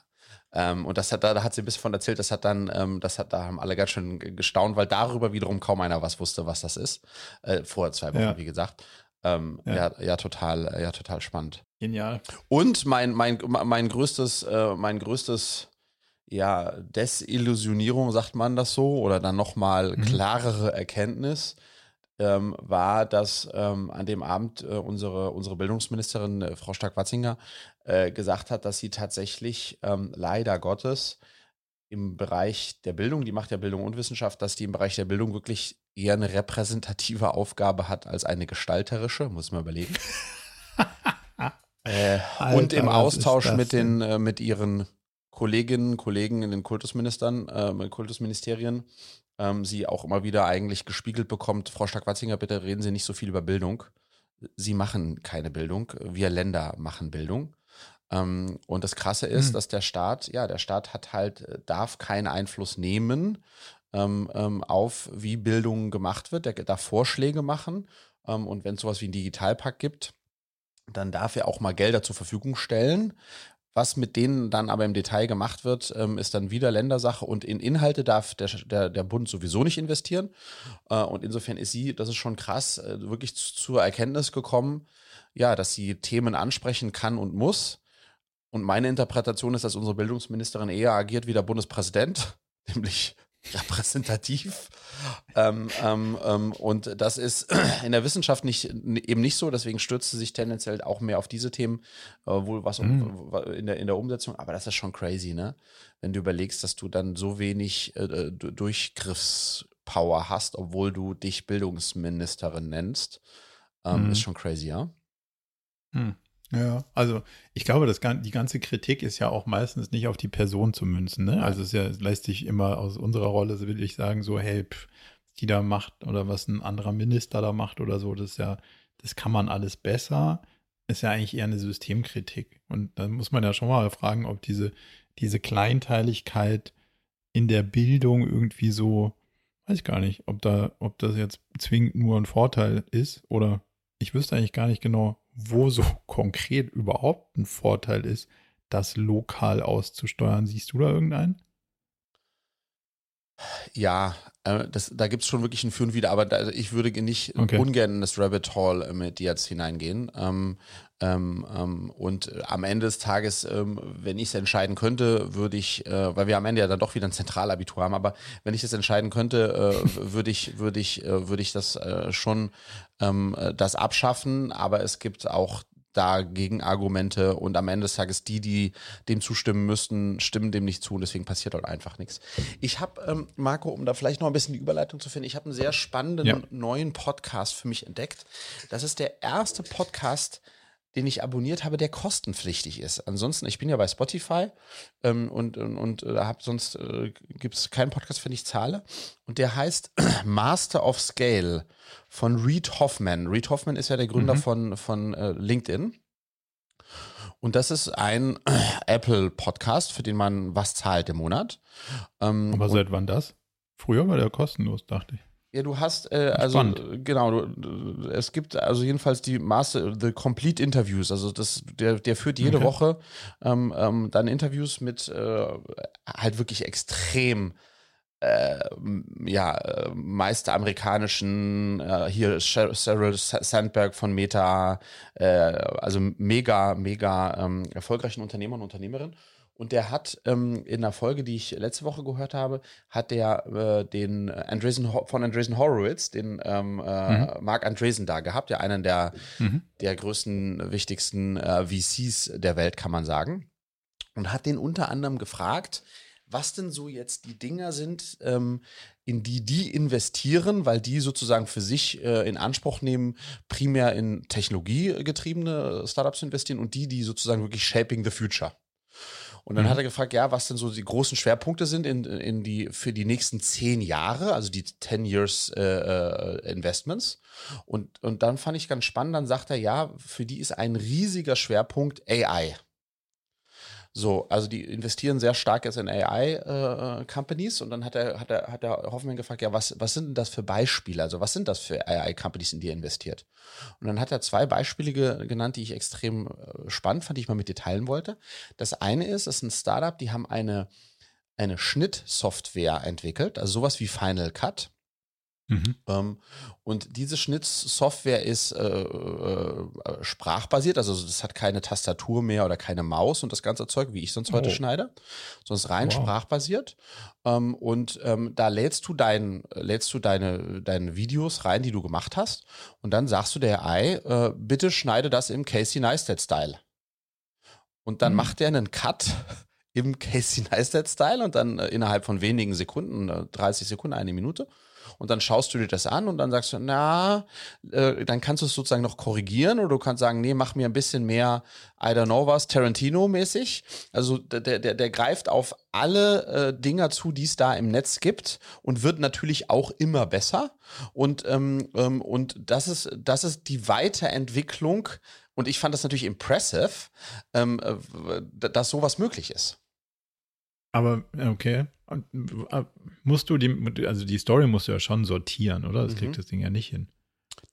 Ähm, und das hat, da, da hat sie ein bisschen von erzählt, das hat dann, ähm, das hat, da haben alle ganz schön gestaunt, weil darüber wiederum kaum einer was wusste, was das ist. Äh, vor zwei Wochen, ja. wie gesagt. Ähm, ja. ja. ja, total, ja, total spannend. Genial. Und mein, mein, mein größtes, äh, mein größtes, ja, Desillusionierung, sagt man das so, oder dann nochmal mhm. klarere Erkenntnis ähm, war, dass ähm, an dem Abend äh, unsere, unsere Bildungsministerin, äh, Frau Stark-Watzinger, äh, gesagt hat, dass sie tatsächlich ähm, leider Gottes im Bereich der Bildung, die macht ja Bildung und Wissenschaft, dass die im Bereich der Bildung wirklich eher eine repräsentative Aufgabe hat als eine gestalterische, muss man überlegen. äh, Alter, und im Austausch mit den, äh, mit ihren Kolleginnen, Kollegen in den Kultusministern, äh, Kultusministerien, ähm, sie auch immer wieder eigentlich gespiegelt bekommt, Frau Stark-Watzinger, bitte reden Sie nicht so viel über Bildung. Sie machen keine Bildung, wir Länder machen Bildung. Ähm, und das Krasse ist, mhm. dass der Staat, ja, der Staat hat halt, äh, darf keinen Einfluss nehmen ähm, ähm, auf, wie Bildung gemacht wird. Der darf Vorschläge machen. Ähm, und wenn es sowas wie einen Digitalpakt gibt, dann darf er auch mal Gelder zur Verfügung stellen. Was mit denen dann aber im Detail gemacht wird, ähm, ist dann wieder Ländersache und in Inhalte darf der, der, der Bund sowieso nicht investieren. Äh, und insofern ist sie, das ist schon krass, äh, wirklich zur Erkenntnis gekommen, ja, dass sie Themen ansprechen kann und muss und meine Interpretation ist, dass unsere Bildungsministerin eher agiert wie der Bundespräsident, nämlich repräsentativ. ähm, ähm, ähm, und das ist in der Wissenschaft nicht, eben nicht so, deswegen stürzt sie sich tendenziell auch mehr auf diese Themen, äh, wohl was mhm. in, der, in der Umsetzung, aber das ist schon crazy, ne? Wenn du überlegst, dass du dann so wenig äh, äh Durchgriffspower hast, obwohl du dich Bildungsministerin nennst, ähm, mhm. ist schon crazy, ja? Mhm. Ja, also ich glaube, das, die ganze Kritik ist ja auch meistens nicht auf die Person zu münzen. Ne? Also es ja, lässt sich immer aus unserer Rolle, will ich sagen, so, hey, die da macht oder was ein anderer Minister da macht oder so, das ist ja, das kann man alles besser. Ist ja eigentlich eher eine Systemkritik. Und da muss man ja schon mal fragen, ob diese, diese Kleinteiligkeit in der Bildung irgendwie so, weiß ich gar nicht, ob da, ob das jetzt zwingend nur ein Vorteil ist oder ich wüsste eigentlich gar nicht genau, wo so konkret überhaupt ein Vorteil ist, das lokal auszusteuern. Siehst du da irgendeinen? Ja, äh, das, da gibt es schon wirklich ein Für und Wider, aber da, ich würde nicht okay. ungern in das Rabbit Hole äh, mit dir jetzt hineingehen. Ähm, ähm, ähm, und am Ende des Tages, ähm, wenn ich es entscheiden könnte, würde ich, äh, weil wir am Ende ja dann doch wieder ein Zentralabitur haben, aber wenn ich das entscheiden könnte, äh, würde ich, würde ich, äh, würde ich das äh, schon ähm, das abschaffen. Aber es gibt auch dagegen Argumente und am Ende des Tages die, die dem zustimmen müssten, stimmen dem nicht zu und deswegen passiert dort einfach nichts. Ich habe, ähm, Marco, um da vielleicht noch ein bisschen die Überleitung zu finden, ich habe einen sehr spannenden ja. neuen Podcast für mich entdeckt. Das ist der erste Podcast, den ich abonniert habe, der kostenpflichtig ist. Ansonsten, ich bin ja bei Spotify ähm, und, und, und äh, hab sonst äh, gibt es keinen Podcast, für den ich zahle. Und der heißt Master of Scale von Reed Hoffman. Reed Hoffman ist ja der Gründer mhm. von, von äh, LinkedIn. Und das ist ein Apple-Podcast, für den man was zahlt im Monat. Ähm, Aber seit wann das? Früher war der kostenlos, dachte ich. Ja, du hast, äh, also Spannend. genau, du, es gibt also jedenfalls die Master, the Complete Interviews, also das, der, der führt jede okay. Woche ähm, ähm, dann Interviews mit äh, halt wirklich extrem äh, ja, äh, meist amerikanischen, äh, hier Sheryl Sandberg von Meta, äh, also mega, mega ähm, erfolgreichen Unternehmer und Unternehmerinnen. Und der hat ähm, in einer Folge, die ich letzte Woche gehört habe, hat der äh, den Andresen von Andresen Horowitz, den ähm, äh, mhm. Mark Andresen da gehabt, der einen der, mhm. der größten, wichtigsten äh, VCs der Welt, kann man sagen. Und hat den unter anderem gefragt, was denn so jetzt die Dinger sind, ähm, in die die investieren, weil die sozusagen für sich äh, in Anspruch nehmen, primär in technologiegetriebene Startups zu investieren und die, die sozusagen wirklich shaping the future. Und dann mhm. hat er gefragt, ja, was denn so die großen Schwerpunkte sind in, in die, für die nächsten zehn Jahre, also die 10 Years äh, äh, Investments. Und, und dann fand ich ganz spannend, dann sagt er, ja, für die ist ein riesiger Schwerpunkt AI. So, also die investieren sehr stark jetzt in AI-Companies äh, und dann hat er, hat er, hat er Hoffmann gefragt, ja, was, was sind denn das für Beispiele? Also was sind das für AI-Companies, in die er investiert? Und dann hat er zwei Beispiele ge genannt, die ich extrem äh, spannend fand, die ich mal mit dir teilen wollte. Das eine ist, das ist ein Startup, die haben eine, eine Schnittsoftware entwickelt, also sowas wie Final Cut. Mhm. Ähm, und diese Schnittsoftware ist äh, äh, sprachbasiert, also das hat keine Tastatur mehr oder keine Maus und das ganze Zeug, wie ich sonst heute oh. schneide, sondern rein wow. sprachbasiert. Ähm, und ähm, da lädst du, dein, lädst du deine, deine Videos rein, die du gemacht hast, und dann sagst du der AI, äh, bitte schneide das im Casey Neistat-Style. Und dann mhm. macht er einen Cut im Casey Neistat-Style und dann äh, innerhalb von wenigen Sekunden, 30 äh, Sekunden, eine Minute und dann schaust du dir das an und dann sagst du, na, äh, dann kannst du es sozusagen noch korrigieren oder du kannst sagen, nee, mach mir ein bisschen mehr, I don't know was, Tarantino-mäßig. Also der, der, der greift auf alle äh, Dinger zu, die es da im Netz gibt und wird natürlich auch immer besser. Und, ähm, ähm, und das ist, das ist die Weiterentwicklung. Und ich fand das natürlich impressive, ähm, äh, dass sowas möglich ist. Aber, okay. Äh, musst du die, also die Story musst du ja schon sortieren, oder? Das mhm. kriegt das Ding ja nicht hin.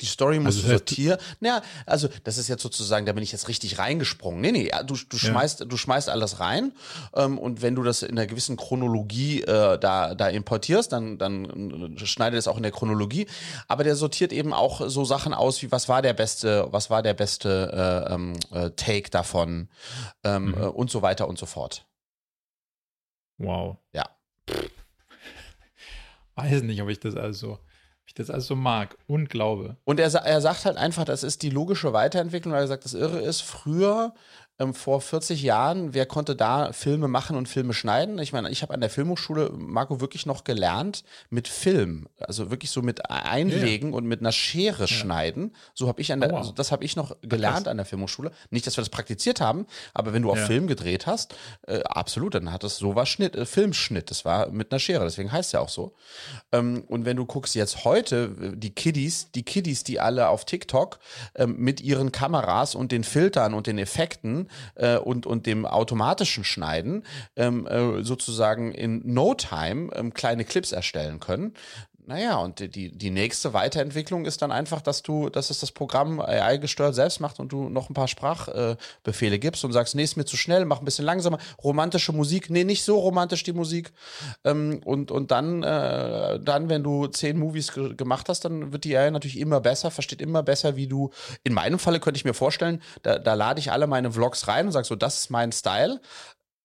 Die Story musst also, du sortieren. Naja, also das ist jetzt sozusagen, da bin ich jetzt richtig reingesprungen. Nee, nee, du, du, schmeißt, ja. du schmeißt alles rein ähm, und wenn du das in einer gewissen Chronologie äh, da, da importierst, dann, dann äh, schneidet es auch in der Chronologie. Aber der sortiert eben auch so Sachen aus, wie was war der beste, was war der beste äh, ähm, äh, Take davon ähm, mhm. Äh, und so weiter und so fort. Wow. Ja. Weiß nicht, ob ich das also, ob ich das also mag und glaube. Und er, er sagt halt einfach, das ist die logische Weiterentwicklung, weil er sagt, das Irre ist, früher ähm, vor 40 Jahren, wer konnte da Filme machen und Filme schneiden? Ich meine, ich habe an der Filmhochschule, Marco, wirklich noch gelernt mit Film. Also wirklich so mit Einlegen ja. und mit einer Schere ja. schneiden. So habe ich an der, oh, wow. also das habe ich noch gelernt Krass. an der Filmhochschule. Nicht, dass wir das praktiziert haben, aber wenn du auf ja. Film gedreht hast, äh, absolut, dann hat es so was Schnitt, äh, Filmschnitt. Das war mit einer Schere, deswegen heißt es ja auch so. Ähm, und wenn du guckst jetzt heute, die Kiddies, die Kiddies, die alle auf TikTok ähm, mit ihren Kameras und den Filtern und den Effekten äh, und, und dem automatischen Schneiden ähm, äh, sozusagen in No Time ähm, kleine Clips erstellen können. Naja, und die, die nächste Weiterentwicklung ist dann einfach, dass du, dass es das Programm AI gesteuert selbst macht und du noch ein paar Sprachbefehle äh, gibst und sagst, nee, ist mir zu schnell, mach ein bisschen langsamer. Romantische Musik, nee, nicht so romantisch die Musik. Ähm, und, und dann, äh, dann, wenn du zehn Movies ge gemacht hast, dann wird die AI natürlich immer besser, versteht immer besser, wie du, in meinem Falle könnte ich mir vorstellen, da, da lade ich alle meine Vlogs rein und sage so, das ist mein Style.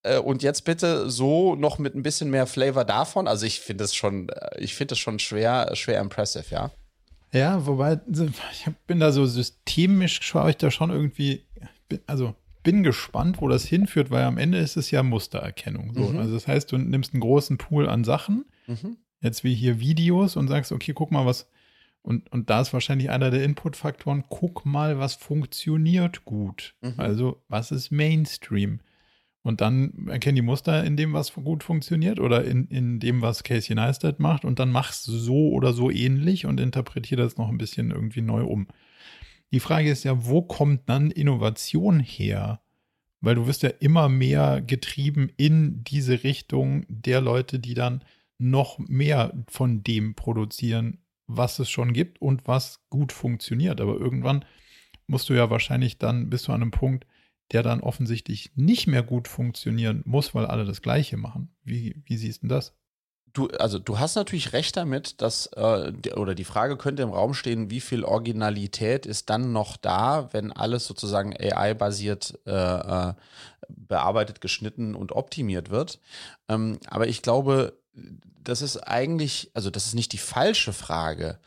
Äh, und jetzt bitte so noch mit ein bisschen mehr Flavor davon. Also ich finde es schon, äh, ich finde es schon schwer, schwer impressive, ja. Ja, wobei, ich bin da so systemisch, schaue ich da schon irgendwie, also bin gespannt, wo das hinführt, weil am Ende ist es ja Mustererkennung. So. Mhm. Also das heißt, du nimmst einen großen Pool an Sachen, mhm. jetzt wie hier Videos und sagst, okay, guck mal, was, und, und da ist wahrscheinlich einer der Inputfaktoren, guck mal, was funktioniert gut. Mhm. Also, was ist Mainstream? Und dann erkennen die Muster in dem, was gut funktioniert oder in, in dem, was Casey Neistat macht und dann machst so oder so ähnlich und interpretiere das noch ein bisschen irgendwie neu um. Die Frage ist ja, wo kommt dann Innovation her? Weil du wirst ja immer mehr getrieben in diese Richtung der Leute, die dann noch mehr von dem produzieren, was es schon gibt und was gut funktioniert. Aber irgendwann musst du ja wahrscheinlich dann, bist du an einem Punkt, der dann offensichtlich nicht mehr gut funktionieren muss, weil alle das Gleiche machen. Wie, wie siehst du das? Du, also du hast natürlich recht damit, dass, äh, oder die Frage könnte im Raum stehen, wie viel Originalität ist dann noch da, wenn alles sozusagen AI-basiert äh, äh, bearbeitet, geschnitten und optimiert wird. Ähm, aber ich glaube, das ist eigentlich, also das ist nicht die falsche Frage,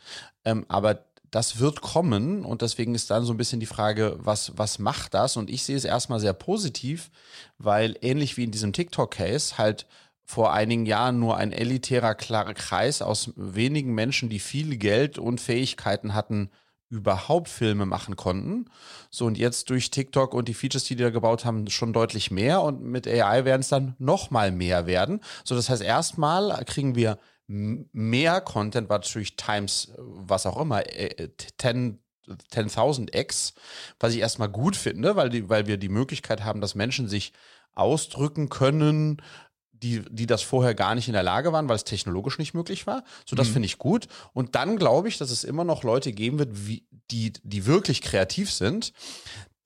ähm, aber das wird kommen und deswegen ist dann so ein bisschen die Frage, was, was macht das? Und ich sehe es erstmal sehr positiv, weil ähnlich wie in diesem TikTok-Case halt vor einigen Jahren nur ein elitärer klarer Kreis aus wenigen Menschen, die viel Geld und Fähigkeiten hatten, überhaupt Filme machen konnten. So und jetzt durch TikTok und die Features, die die da gebaut haben, schon deutlich mehr und mit AI werden es dann noch mal mehr werden. So das heißt erstmal kriegen wir mehr Content war natürlich times, was auch immer, 10 äh, 10.000x, was ich erstmal gut finde, weil, die, weil wir die Möglichkeit haben, dass Menschen sich ausdrücken können, die, die das vorher gar nicht in der Lage waren, weil es technologisch nicht möglich war. So, das mhm. finde ich gut. Und dann glaube ich, dass es immer noch Leute geben wird, wie, die, die wirklich kreativ sind,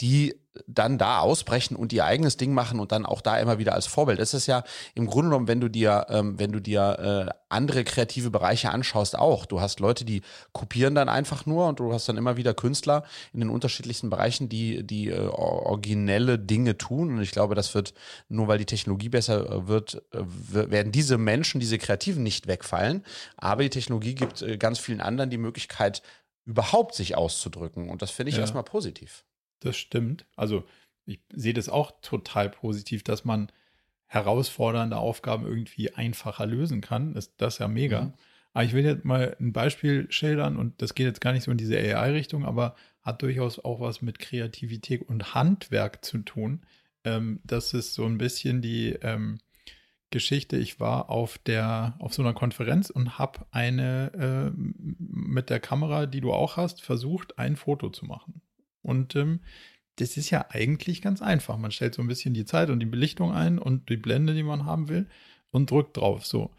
die dann da ausbrechen und ihr eigenes Ding machen und dann auch da immer wieder als Vorbild. Es ist ja im Grunde genommen, wenn du dir, ähm, wenn du dir äh, andere kreative Bereiche anschaust, auch. Du hast Leute, die kopieren dann einfach nur und du hast dann immer wieder Künstler in den unterschiedlichsten Bereichen, die, die äh, originelle Dinge tun. Und ich glaube, das wird, nur weil die Technologie besser äh, wird, äh, werden diese Menschen, diese Kreativen nicht wegfallen. Aber die Technologie gibt äh, ganz vielen anderen die Möglichkeit, überhaupt sich auszudrücken. Und das finde ich ja. erstmal positiv. Das stimmt. Also ich sehe das auch total positiv, dass man herausfordernde Aufgaben irgendwie einfacher lösen kann. Das, das ist ja mega. Mhm. Aber ich will jetzt mal ein Beispiel schildern und das geht jetzt gar nicht so in diese AI-Richtung, aber hat durchaus auch was mit Kreativität und Handwerk zu tun. Ähm, das ist so ein bisschen die ähm, Geschichte. Ich war auf der auf so einer Konferenz und habe eine äh, mit der Kamera, die du auch hast, versucht, ein Foto zu machen. Und ähm, das ist ja eigentlich ganz einfach. Man stellt so ein bisschen die Zeit und die Belichtung ein und die Blende, die man haben will, und drückt drauf. So.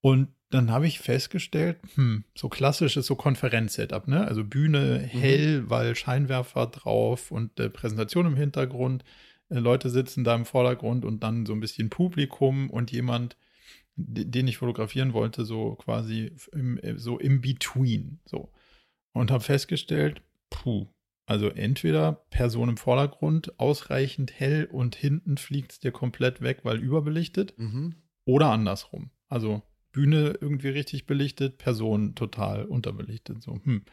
Und dann habe ich festgestellt, hm, so klassisches so Konferenz-Setup, ne? Also Bühne mhm. hell, weil Scheinwerfer drauf und äh, Präsentation im Hintergrund. Äh, Leute sitzen da im Vordergrund und dann so ein bisschen Publikum und jemand, den ich fotografieren wollte, so quasi im, äh, so im Between. So. Und habe festgestellt, puh, also entweder Person im Vordergrund ausreichend hell und hinten fliegt es dir komplett weg, weil überbelichtet. Mhm. Oder andersrum. Also Bühne irgendwie richtig belichtet, Person total unterbelichtet. So, hm.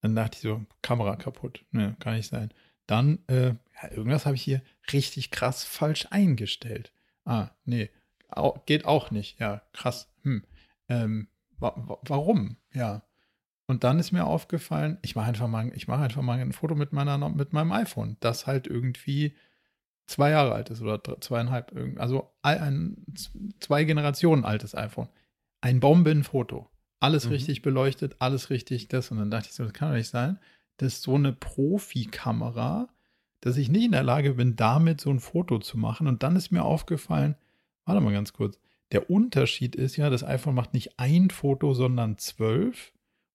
Dann dachte ich so, Kamera kaputt. Ne, kann nicht sein. Dann, äh, ja, irgendwas habe ich hier richtig krass falsch eingestellt. Ah, nee, geht auch nicht. Ja, krass. Hm. Ähm, wa warum? Ja. Und dann ist mir aufgefallen, ich mache einfach mal, ich mache einfach mal ein Foto mit meiner, mit meinem iPhone, das halt irgendwie zwei Jahre alt ist oder zweieinhalb, also ein, zwei Generationen altes iPhone. Ein Bombenfoto. Alles mhm. richtig beleuchtet, alles richtig das. Und dann dachte ich so, das kann doch nicht sein, dass so eine Profikamera, dass ich nicht in der Lage bin, damit so ein Foto zu machen. Und dann ist mir aufgefallen, warte mal ganz kurz, der Unterschied ist ja, das iPhone macht nicht ein Foto, sondern zwölf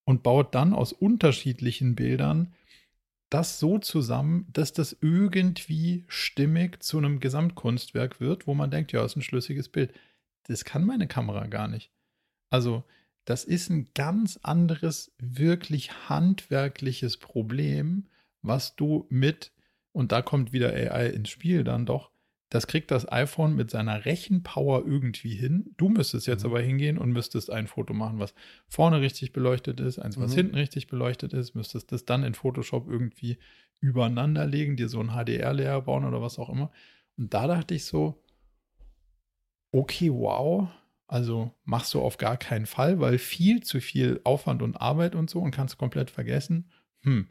und baut dann aus unterschiedlichen Bildern das so zusammen, dass das irgendwie stimmig zu einem Gesamtkunstwerk wird, wo man denkt, ja, ist ein schlüssiges Bild. Das kann meine Kamera gar nicht. Also, das ist ein ganz anderes, wirklich handwerkliches Problem, was du mit, und da kommt wieder AI ins Spiel dann doch, das kriegt das iPhone mit seiner Rechenpower irgendwie hin. Du müsstest jetzt mhm. aber hingehen und müsstest ein Foto machen, was vorne richtig beleuchtet ist, eins, was mhm. hinten richtig beleuchtet ist, müsstest das dann in Photoshop irgendwie übereinander legen, dir so ein HDR-Layer bauen oder was auch immer. Und da dachte ich so, okay, wow, also machst du auf gar keinen Fall, weil viel zu viel Aufwand und Arbeit und so und kannst komplett vergessen. Hm,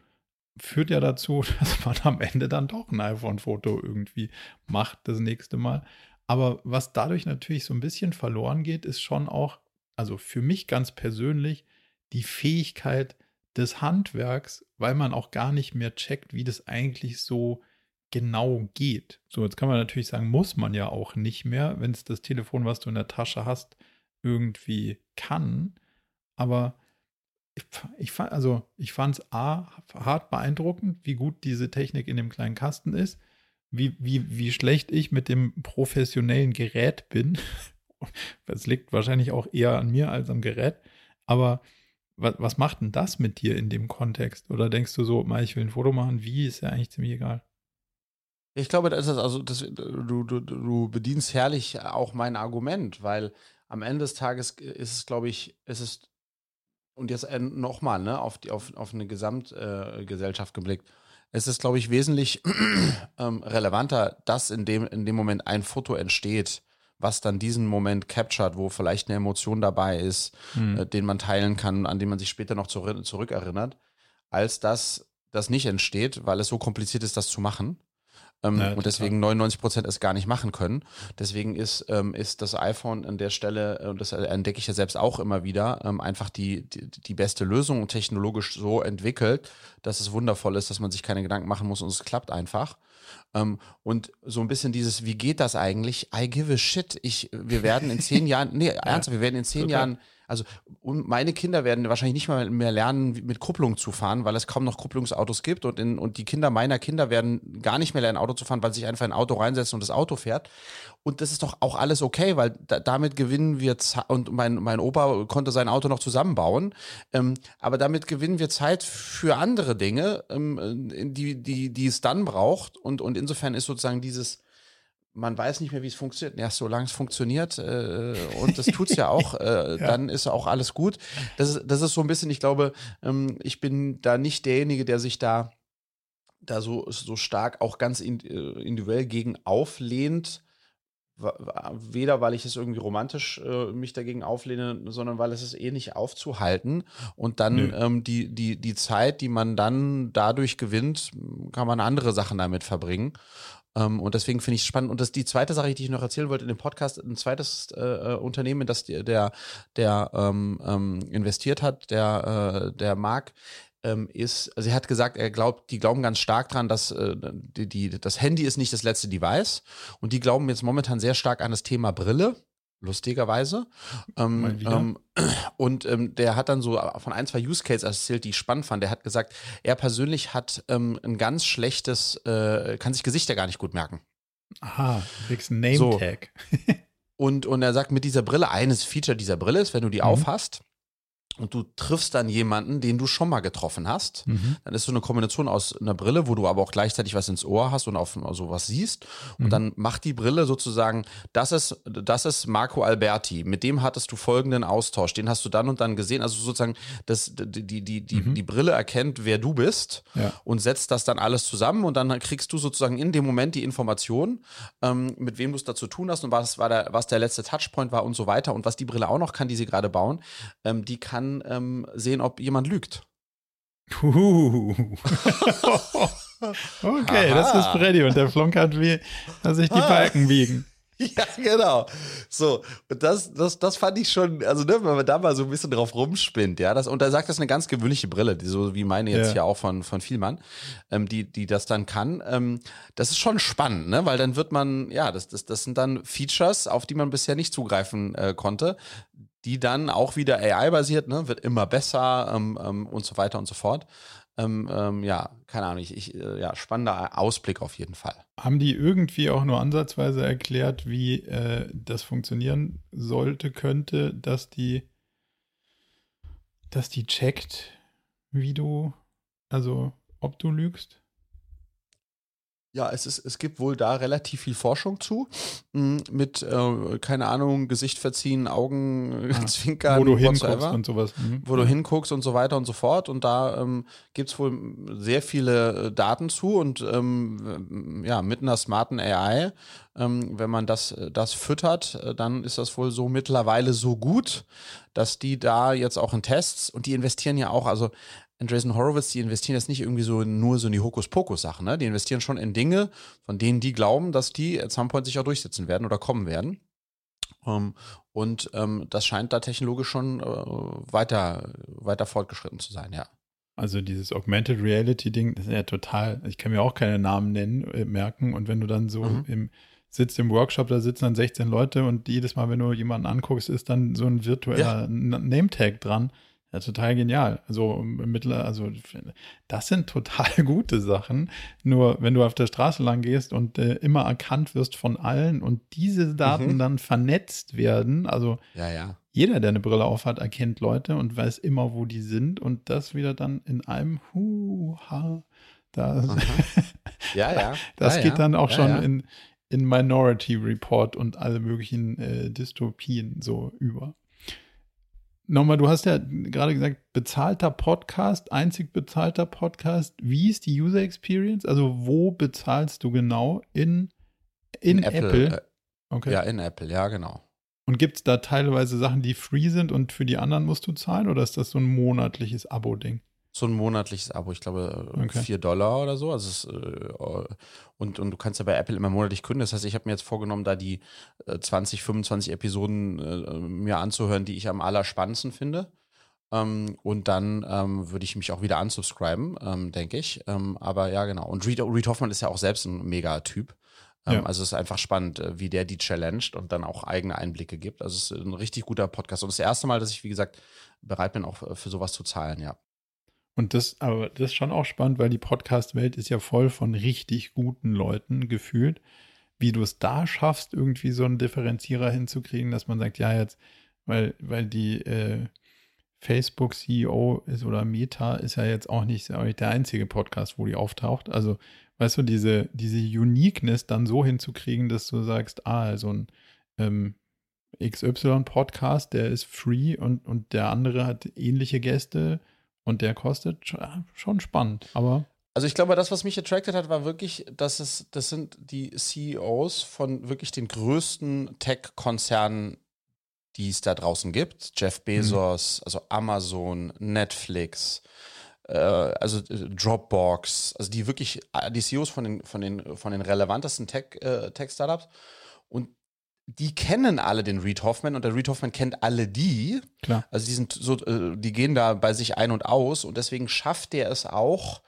führt ja dazu, dass man am Ende dann doch ein iPhone-Foto irgendwie macht das nächste Mal. Aber was dadurch natürlich so ein bisschen verloren geht, ist schon auch, also für mich ganz persönlich, die Fähigkeit des Handwerks, weil man auch gar nicht mehr checkt, wie das eigentlich so genau geht. So, jetzt kann man natürlich sagen, muss man ja auch nicht mehr, wenn es das Telefon, was du in der Tasche hast, irgendwie kann. Aber ich, fand, also ich fand es A, hart beeindruckend, wie gut diese Technik in dem kleinen Kasten ist, wie, wie, wie schlecht ich mit dem professionellen Gerät bin. Das liegt wahrscheinlich auch eher an mir als am Gerät. Aber was, was macht denn das mit dir in dem Kontext? Oder denkst du so, ich will ein Foto machen, wie ist ja eigentlich ziemlich egal? Ich glaube, das ist also, das, du, du, du bedienst herrlich auch mein Argument, weil am Ende des Tages ist es, glaube ich, ist es und jetzt äh, nochmal, ne, auf, die, auf, auf eine Gesamtgesellschaft äh, geblickt. Es ist, glaube ich, wesentlich ähm, relevanter, dass in dem, in dem Moment ein Foto entsteht, was dann diesen Moment captured, wo vielleicht eine Emotion dabei ist, mhm. äh, den man teilen kann, an den man sich später noch zurück, zurückerinnert, als dass das nicht entsteht, weil es so kompliziert ist, das zu machen. Ähm, ja, und deswegen 99 Prozent es gar nicht machen können. Deswegen ist, ähm, ist das iPhone an der Stelle, und das entdecke ich ja selbst auch immer wieder, ähm, einfach die, die, die beste Lösung technologisch so entwickelt, dass es wundervoll ist, dass man sich keine Gedanken machen muss und es klappt einfach. Ähm, und so ein bisschen dieses, wie geht das eigentlich? I give a shit. Ich, wir werden in zehn Jahren, nee, ernsthaft, wir werden in zehn Jahren also meine Kinder werden wahrscheinlich nicht mal mehr lernen, mit Kupplung zu fahren, weil es kaum noch Kupplungsautos gibt und, in, und die Kinder meiner Kinder werden gar nicht mehr lernen, Auto zu fahren, weil sie sich einfach ein Auto reinsetzen und das Auto fährt. Und das ist doch auch alles okay, weil da, damit gewinnen wir Zeit und mein, mein Opa konnte sein Auto noch zusammenbauen. Ähm, aber damit gewinnen wir Zeit für andere Dinge, ähm, die, die, die es dann braucht. Und, und insofern ist sozusagen dieses man weiß nicht mehr, wie es funktioniert. Ja, solange es funktioniert, äh, und das tut es ja auch, äh, ja. dann ist auch alles gut. Das ist, das ist so ein bisschen, ich glaube, ähm, ich bin da nicht derjenige, der sich da, da so, so stark auch ganz äh, individuell gegen auflehnt. Weder, weil ich es irgendwie romantisch äh, mich dagegen auflehne, sondern weil es ist eh nicht aufzuhalten. Und dann ähm, die, die, die Zeit, die man dann dadurch gewinnt, kann man andere Sachen damit verbringen. Ähm, und deswegen finde ich es spannend. Und das die zweite Sache, die ich noch erzählen wollte in dem Podcast, ein zweites äh, äh Unternehmen, das der, der, der ähm, ähm, investiert hat, der, äh, der Marc, ähm, ist, also er hat gesagt, er glaubt, die glauben ganz stark dran, dass äh, die, die, das Handy ist nicht das letzte Device. Und die glauben jetzt momentan sehr stark an das Thema Brille lustigerweise. Ähm, ähm, und ähm, der hat dann so von ein, zwei Use Cases erzählt, die ich spannend fand. Der hat gesagt, er persönlich hat ähm, ein ganz schlechtes, äh, kann sich Gesichter gar nicht gut merken. Aha, kriegst ein Name-Tag. So. und, und er sagt, mit dieser Brille, eines Feature dieser Brille ist, wenn du die mhm. aufhast, und du triffst dann jemanden, den du schon mal getroffen hast, mhm. dann ist so eine Kombination aus einer Brille, wo du aber auch gleichzeitig was ins Ohr hast und auf so also was siehst. Und mhm. dann macht die Brille sozusagen, das ist, das ist Marco Alberti, mit dem hattest du folgenden Austausch, den hast du dann und dann gesehen. Also sozusagen, das, die, die, die, die, mhm. die Brille erkennt, wer du bist ja. und setzt das dann alles zusammen und dann kriegst du sozusagen in dem Moment die Information, ähm, mit wem du es da zu tun hast und was, war der, was der letzte Touchpoint war und so weiter. Und was die Brille auch noch kann, die sie gerade bauen, ähm, die kann kann ähm, sehen, ob jemand lügt. Uh. okay, Aha. das ist Freddy und der flunkert wie, dass sich die ah. Balken biegen. Ja, genau. So, und das, das, das fand ich schon, also ne, wenn man da mal so ein bisschen drauf rumspinnt, ja, das, und er sagt, das eine ganz gewöhnliche Brille, die, so wie meine jetzt ja. hier auch von, von Vielmann, ähm, die, die das dann kann. Ähm, das ist schon spannend, ne, weil dann wird man, ja, das, das, das sind dann Features, auf die man bisher nicht zugreifen äh, konnte, die dann auch wieder AI-basiert, ne, wird immer besser ähm, ähm, und so weiter und so fort. Ähm, ähm, ja, keine Ahnung, ich, ich äh, ja, spannender Ausblick auf jeden Fall. Haben die irgendwie auch nur ansatzweise erklärt, wie äh, das funktionieren sollte, könnte, dass die, dass die checkt, wie du, also ob du lügst? Ja, es, ist, es gibt wohl da relativ viel Forschung zu. Mm, mit, äh, keine Ahnung, Gesicht verziehen, Augen ah, zwinkern, wo du hinguckst und sowas. Mhm. Wo du hinguckst und so weiter und so fort. Und da ähm, gibt es wohl sehr viele äh, Daten zu. Und ähm, ja, mit einer smarten AI, ähm, wenn man das, das füttert, äh, dann ist das wohl so mittlerweile so gut, dass die da jetzt auch in Tests und die investieren ja auch, also Andreessen Horowitz, die investieren jetzt nicht irgendwie so nur so in die Hokuspokus-Sachen, ne? Die investieren schon in Dinge, von denen die glauben, dass die at some point sich auch durchsetzen werden oder kommen werden. Um, ähm, und ähm, das scheint da technologisch schon äh, weiter, weiter fortgeschritten zu sein, ja. Also dieses Augmented Reality-Ding, das ist ja total, ich kann mir auch keine Namen nennen, äh, merken. Und wenn du dann so mhm. im, sitzt im Workshop, da sitzen dann 16 Leute und jedes Mal, wenn du jemanden anguckst, ist dann so ein virtueller ja. Name-Tag dran. Ja, total genial. Also mittler, also das sind total gute Sachen. Nur wenn du auf der Straße lang gehst und äh, immer erkannt wirst von allen und diese Daten mhm. dann vernetzt werden, also ja, ja. jeder, der eine Brille aufhat, erkennt Leute und weiß immer, wo die sind und das wieder dann in einem Hu-Ha. Da, ja, ja. Das ja, geht dann auch schon in, in Minority Report und alle möglichen äh, Dystopien so über. Nochmal, du hast ja gerade gesagt, bezahlter Podcast, einzig bezahlter Podcast. Wie ist die User Experience? Also wo bezahlst du genau? In, in, in Apple? Apple? Äh, okay. Ja, in Apple, ja, genau. Und gibt es da teilweise Sachen, die free sind und für die anderen musst du zahlen? Oder ist das so ein monatliches Abo-Ding? So ein monatliches Abo, ich glaube äh, Okay. 4 Dollar oder so. Also es, äh, und, und du kannst ja bei Apple immer monatlich kündigen. Das heißt, ich habe mir jetzt vorgenommen, da die äh, 20, 25 Episoden äh, mir anzuhören, die ich am allerspannendsten finde. Ähm, und dann ähm, würde ich mich auch wieder unsubscriben, ähm, denke ich. Ähm, aber ja, genau. Und Reed, Reed Hoffman ist ja auch selbst ein Mega-Typ. Ähm, Ja. Also es ist einfach spannend, äh, wie der die challenged und dann auch eigene Einblicke gibt. Also es ist ein richtig guter Podcast. Und das erste Mal, dass ich, wie gesagt, bereit bin, auch für sowas zu zahlen, ja. Und das, aber das ist schon auch spannend, weil die Podcast-Welt ist ja voll von richtig guten Leuten gefühlt. Wie du es da schaffst, irgendwie so einen Differenzierer hinzukriegen, dass man sagt, ja, jetzt, weil, weil die äh, Facebook-CEO ist oder Meta ist ja jetzt auch nicht, auch nicht der einzige Podcast, wo die auftaucht. Also, weißt du, diese, diese Uniqueness dann so hinzukriegen, dass du sagst, ah, so ein ähm, XY-Podcast, der ist free und, und der andere hat ähnliche Gäste und der kostet schon, spannend, aber Also ich glaube, das, was mich attracted hat, war wirklich, dass es, das sind die CEOs von wirklich den größten Tech-Konzernen, die es da draußen gibt. Jeff Bezos, also Amazon, Netflix, äh, also äh, Dropbox, also die wirklich, äh, die CEOs von den, von den, von den relevantesten Tech, äh, Tech-Startups. Und die kennen alle den Reed Hoffman und der Reed Hoffman kennt alle die. klar. Also die sind so, äh, die gehen da bei sich ein und aus und deswegen schafft er es auch,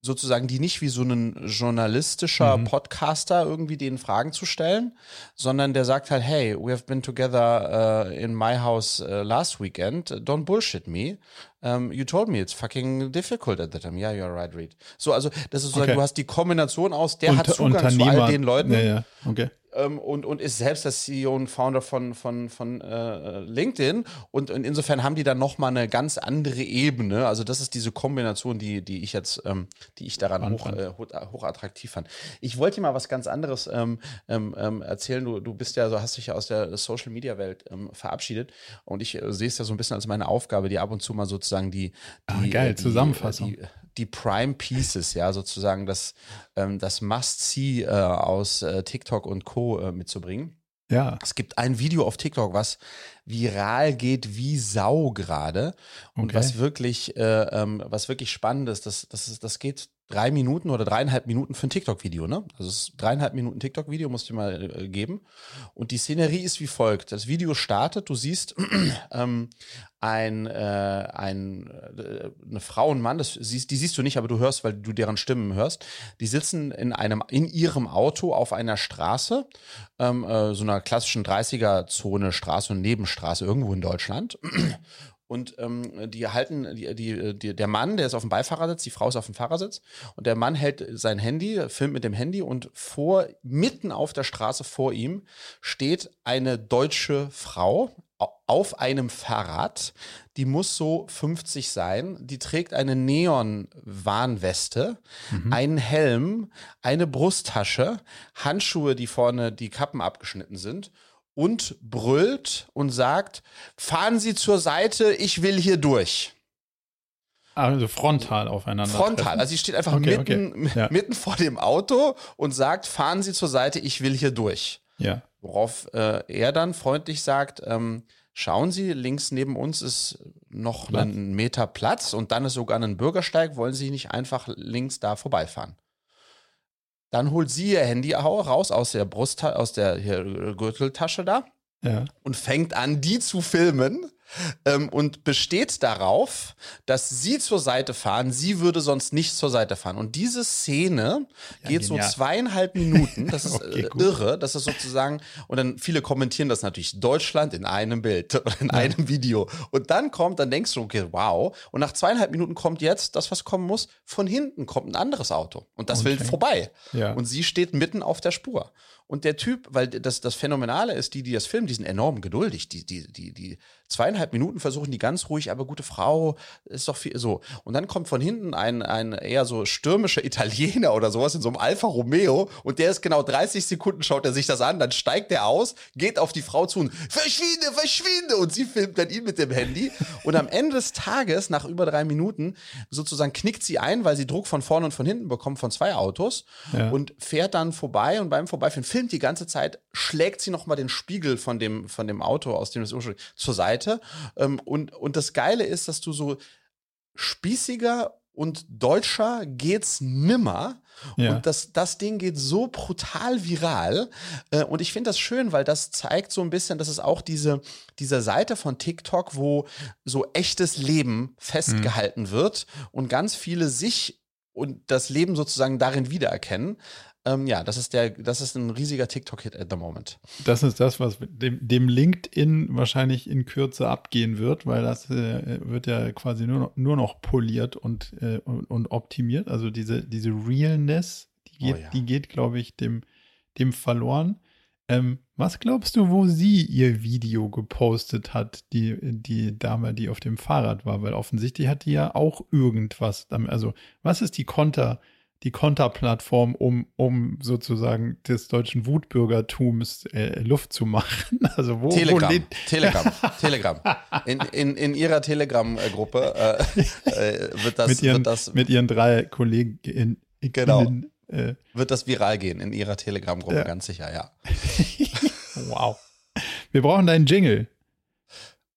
sozusagen die nicht wie so ein journalistischer Mhm. Podcaster irgendwie denen Fragen zu stellen, sondern der sagt halt, hey, we have been together uh, in my house uh, last weekend, don't bullshit me. Um, you told me it's fucking difficult at that time. Yeah, you're right, Reed. So, also das ist sozusagen, Okay. du hast die Kombination aus, der hat Unter- Zugang zu all den Leuten Ja, ja, okay. ähm, und, und ist selbst der CEO und Founder von, von, von äh, LinkedIn. Und, und insofern haben die dann nochmal eine ganz andere Ebene. Also das ist diese Kombination, die, die ich jetzt, ähm, die ich daran Spannend hoch, fand. äh, hoch, hoch attraktiv fand. Ich wollte dir mal was ganz anderes ähm, ähm, ähm, erzählen. Du, du bist ja, so hast dich ja aus der Social Media Welt ähm, verabschiedet. Und ich äh, sehe es ja so ein bisschen als meine Aufgabe, dir ab und zu mal sozusagen die, Ah, die geil, äh, die, Zusammenfassung. Die, die Prime Pieces, ja, sozusagen das, ähm, das Must-See äh, aus äh, TikTok und Co. Äh, mitzubringen. Ja, Es gibt ein Video auf TikTok, was viral geht wie Sau gerade und Okay. was wirklich, äh, ähm, was wirklich spannend ist. Das, das, ist, das geht drei Minuten oder dreieinhalb Minuten für ein TikTok-Video, ne? Also es ist dreieinhalb Minuten TikTok-Video, musst du dir mal äh, geben. Und die Szenerie ist wie folgt: Das Video startet, du siehst ähm, ein, äh, ein, äh, eine Frau und Mann, das siehst, die siehst du nicht, aber du hörst, weil du deren Stimmen hörst. Die sitzen in einem, in ihrem Auto auf einer Straße, ähm, äh, so einer klassischen 30er-Zone Straße und Nebenstraße irgendwo in Deutschland. Und ähm, die halten, die, die, die, der Mann, der ist auf dem Beifahrersitz, die Frau ist auf dem Fahrersitz und der Mann hält sein Handy, filmt mit dem Handy und vor, mitten auf der Straße vor ihm steht eine deutsche Frau au- auf einem Fahrrad. Die muss so 50 sein. Die trägt eine Neon-Warnweste, einen Helm, eine Brusttasche, Handschuhe, die vorne die Kappen abgeschnitten sind und brüllt und sagt, fahren Sie zur Seite, ich will hier durch. also frontal aufeinander. Frontal. Also sie steht einfach Okay, mitten, okay. Ja. mitten vor dem Auto und sagt, fahren Sie zur Seite, ich will hier durch. Ja, Worauf äh, er dann freundlich sagt, ähm, schauen Sie, links neben uns ist noch Platz. ein Meter Platz und dann ist sogar ein Bürgersteig, wollen Sie nicht einfach links da vorbeifahren? Dann holt sie ihr Handy au- raus aus der Brust, aus der Gürteltasche da ja. und fängt an, die zu filmen ähm, und besteht darauf, dass sie zur Seite fahren. Sie würde sonst nicht zur Seite fahren. Und diese Szene Ja, geht so genial. zweieinhalb Minuten. Das ist Okay, äh, irre. Das ist sozusagen, und dann viele kommentieren das natürlich, Deutschland in einem Bild oder in einem Video. Und dann kommt, dann denkst du, okay, wow. Und nach zweieinhalb Minuten kommt jetzt das, was kommen muss. Von hinten kommt ein anderes Auto. Und das will Okay. vorbei. Ja. Und sie steht mitten auf der Spur. Und der Typ, weil das, das Phänomenale ist, die, die das filmen, die sind enorm geduldig. Die, die, die, die zweieinhalb Minuten versuchen die ganz ruhig, aber gute Frau, ist doch viel so. Und dann kommt von hinten ein, ein eher so stürmischer Italiener oder sowas in so einem Alfa Romeo und der ist genau 30 Sekunden, schaut er sich das an, dann steigt er aus, geht auf die Frau zu und verschwinde, verschwinde und sie filmt dann ihn mit dem Handy. Und am Ende des Tages, nach über drei Minuten, sozusagen knickt sie ein, weil sie Druck von vorne und von hinten bekommt von zwei Autos Ja. und fährt dann vorbei und beim Vorbeifahren filmt die ganze Zeit, schlägt sie nochmal den Spiegel von dem, von dem Auto, aus dem das ursprünglich zur Seite. Ähm, und, und das Geile ist, dass du so spießiger und deutscher geht's nimmer. Ja. Und das, das Ding geht so brutal viral. Äh, und ich finde das schön, weil das zeigt so ein bisschen, dass es auch diese, diese Seite von TikTok, wo so echtes Leben festgehalten mhm. wird und ganz viele sich und das Leben sozusagen darin wiedererkennen. Ähm, ja, das ist der, das ist ein riesiger TikTok-Hit at the moment. Das ist das, was dem, dem LinkedIn wahrscheinlich in Kürze abgehen wird, weil das äh, wird ja quasi nur noch, nur noch poliert und, äh, und, und, optimiert. Also diese, diese Realness, die geht, oh ja. die geht, glaube ich, dem, dem verloren. Ähm, was glaubst du, wo sie ihr Video gepostet hat, die, die Dame, die auf dem Fahrrad war? Weil offensichtlich hat die ja auch irgendwas damit. Also, was ist die Konter? Die Konterplattform, um, um sozusagen des deutschen Wutbürgertums äh, Luft zu machen. Also wo, Telegram, wo Telegram, Telegram. In, in, in ihrer Telegram-Gruppe äh, äh, wird, das, mit ihren, wird das mit ihren drei Kollegen genau, äh, wird das viral gehen in ihrer Telegram-Gruppe, ja. ganz sicher, ja. wow. Wir brauchen deinen Jingle.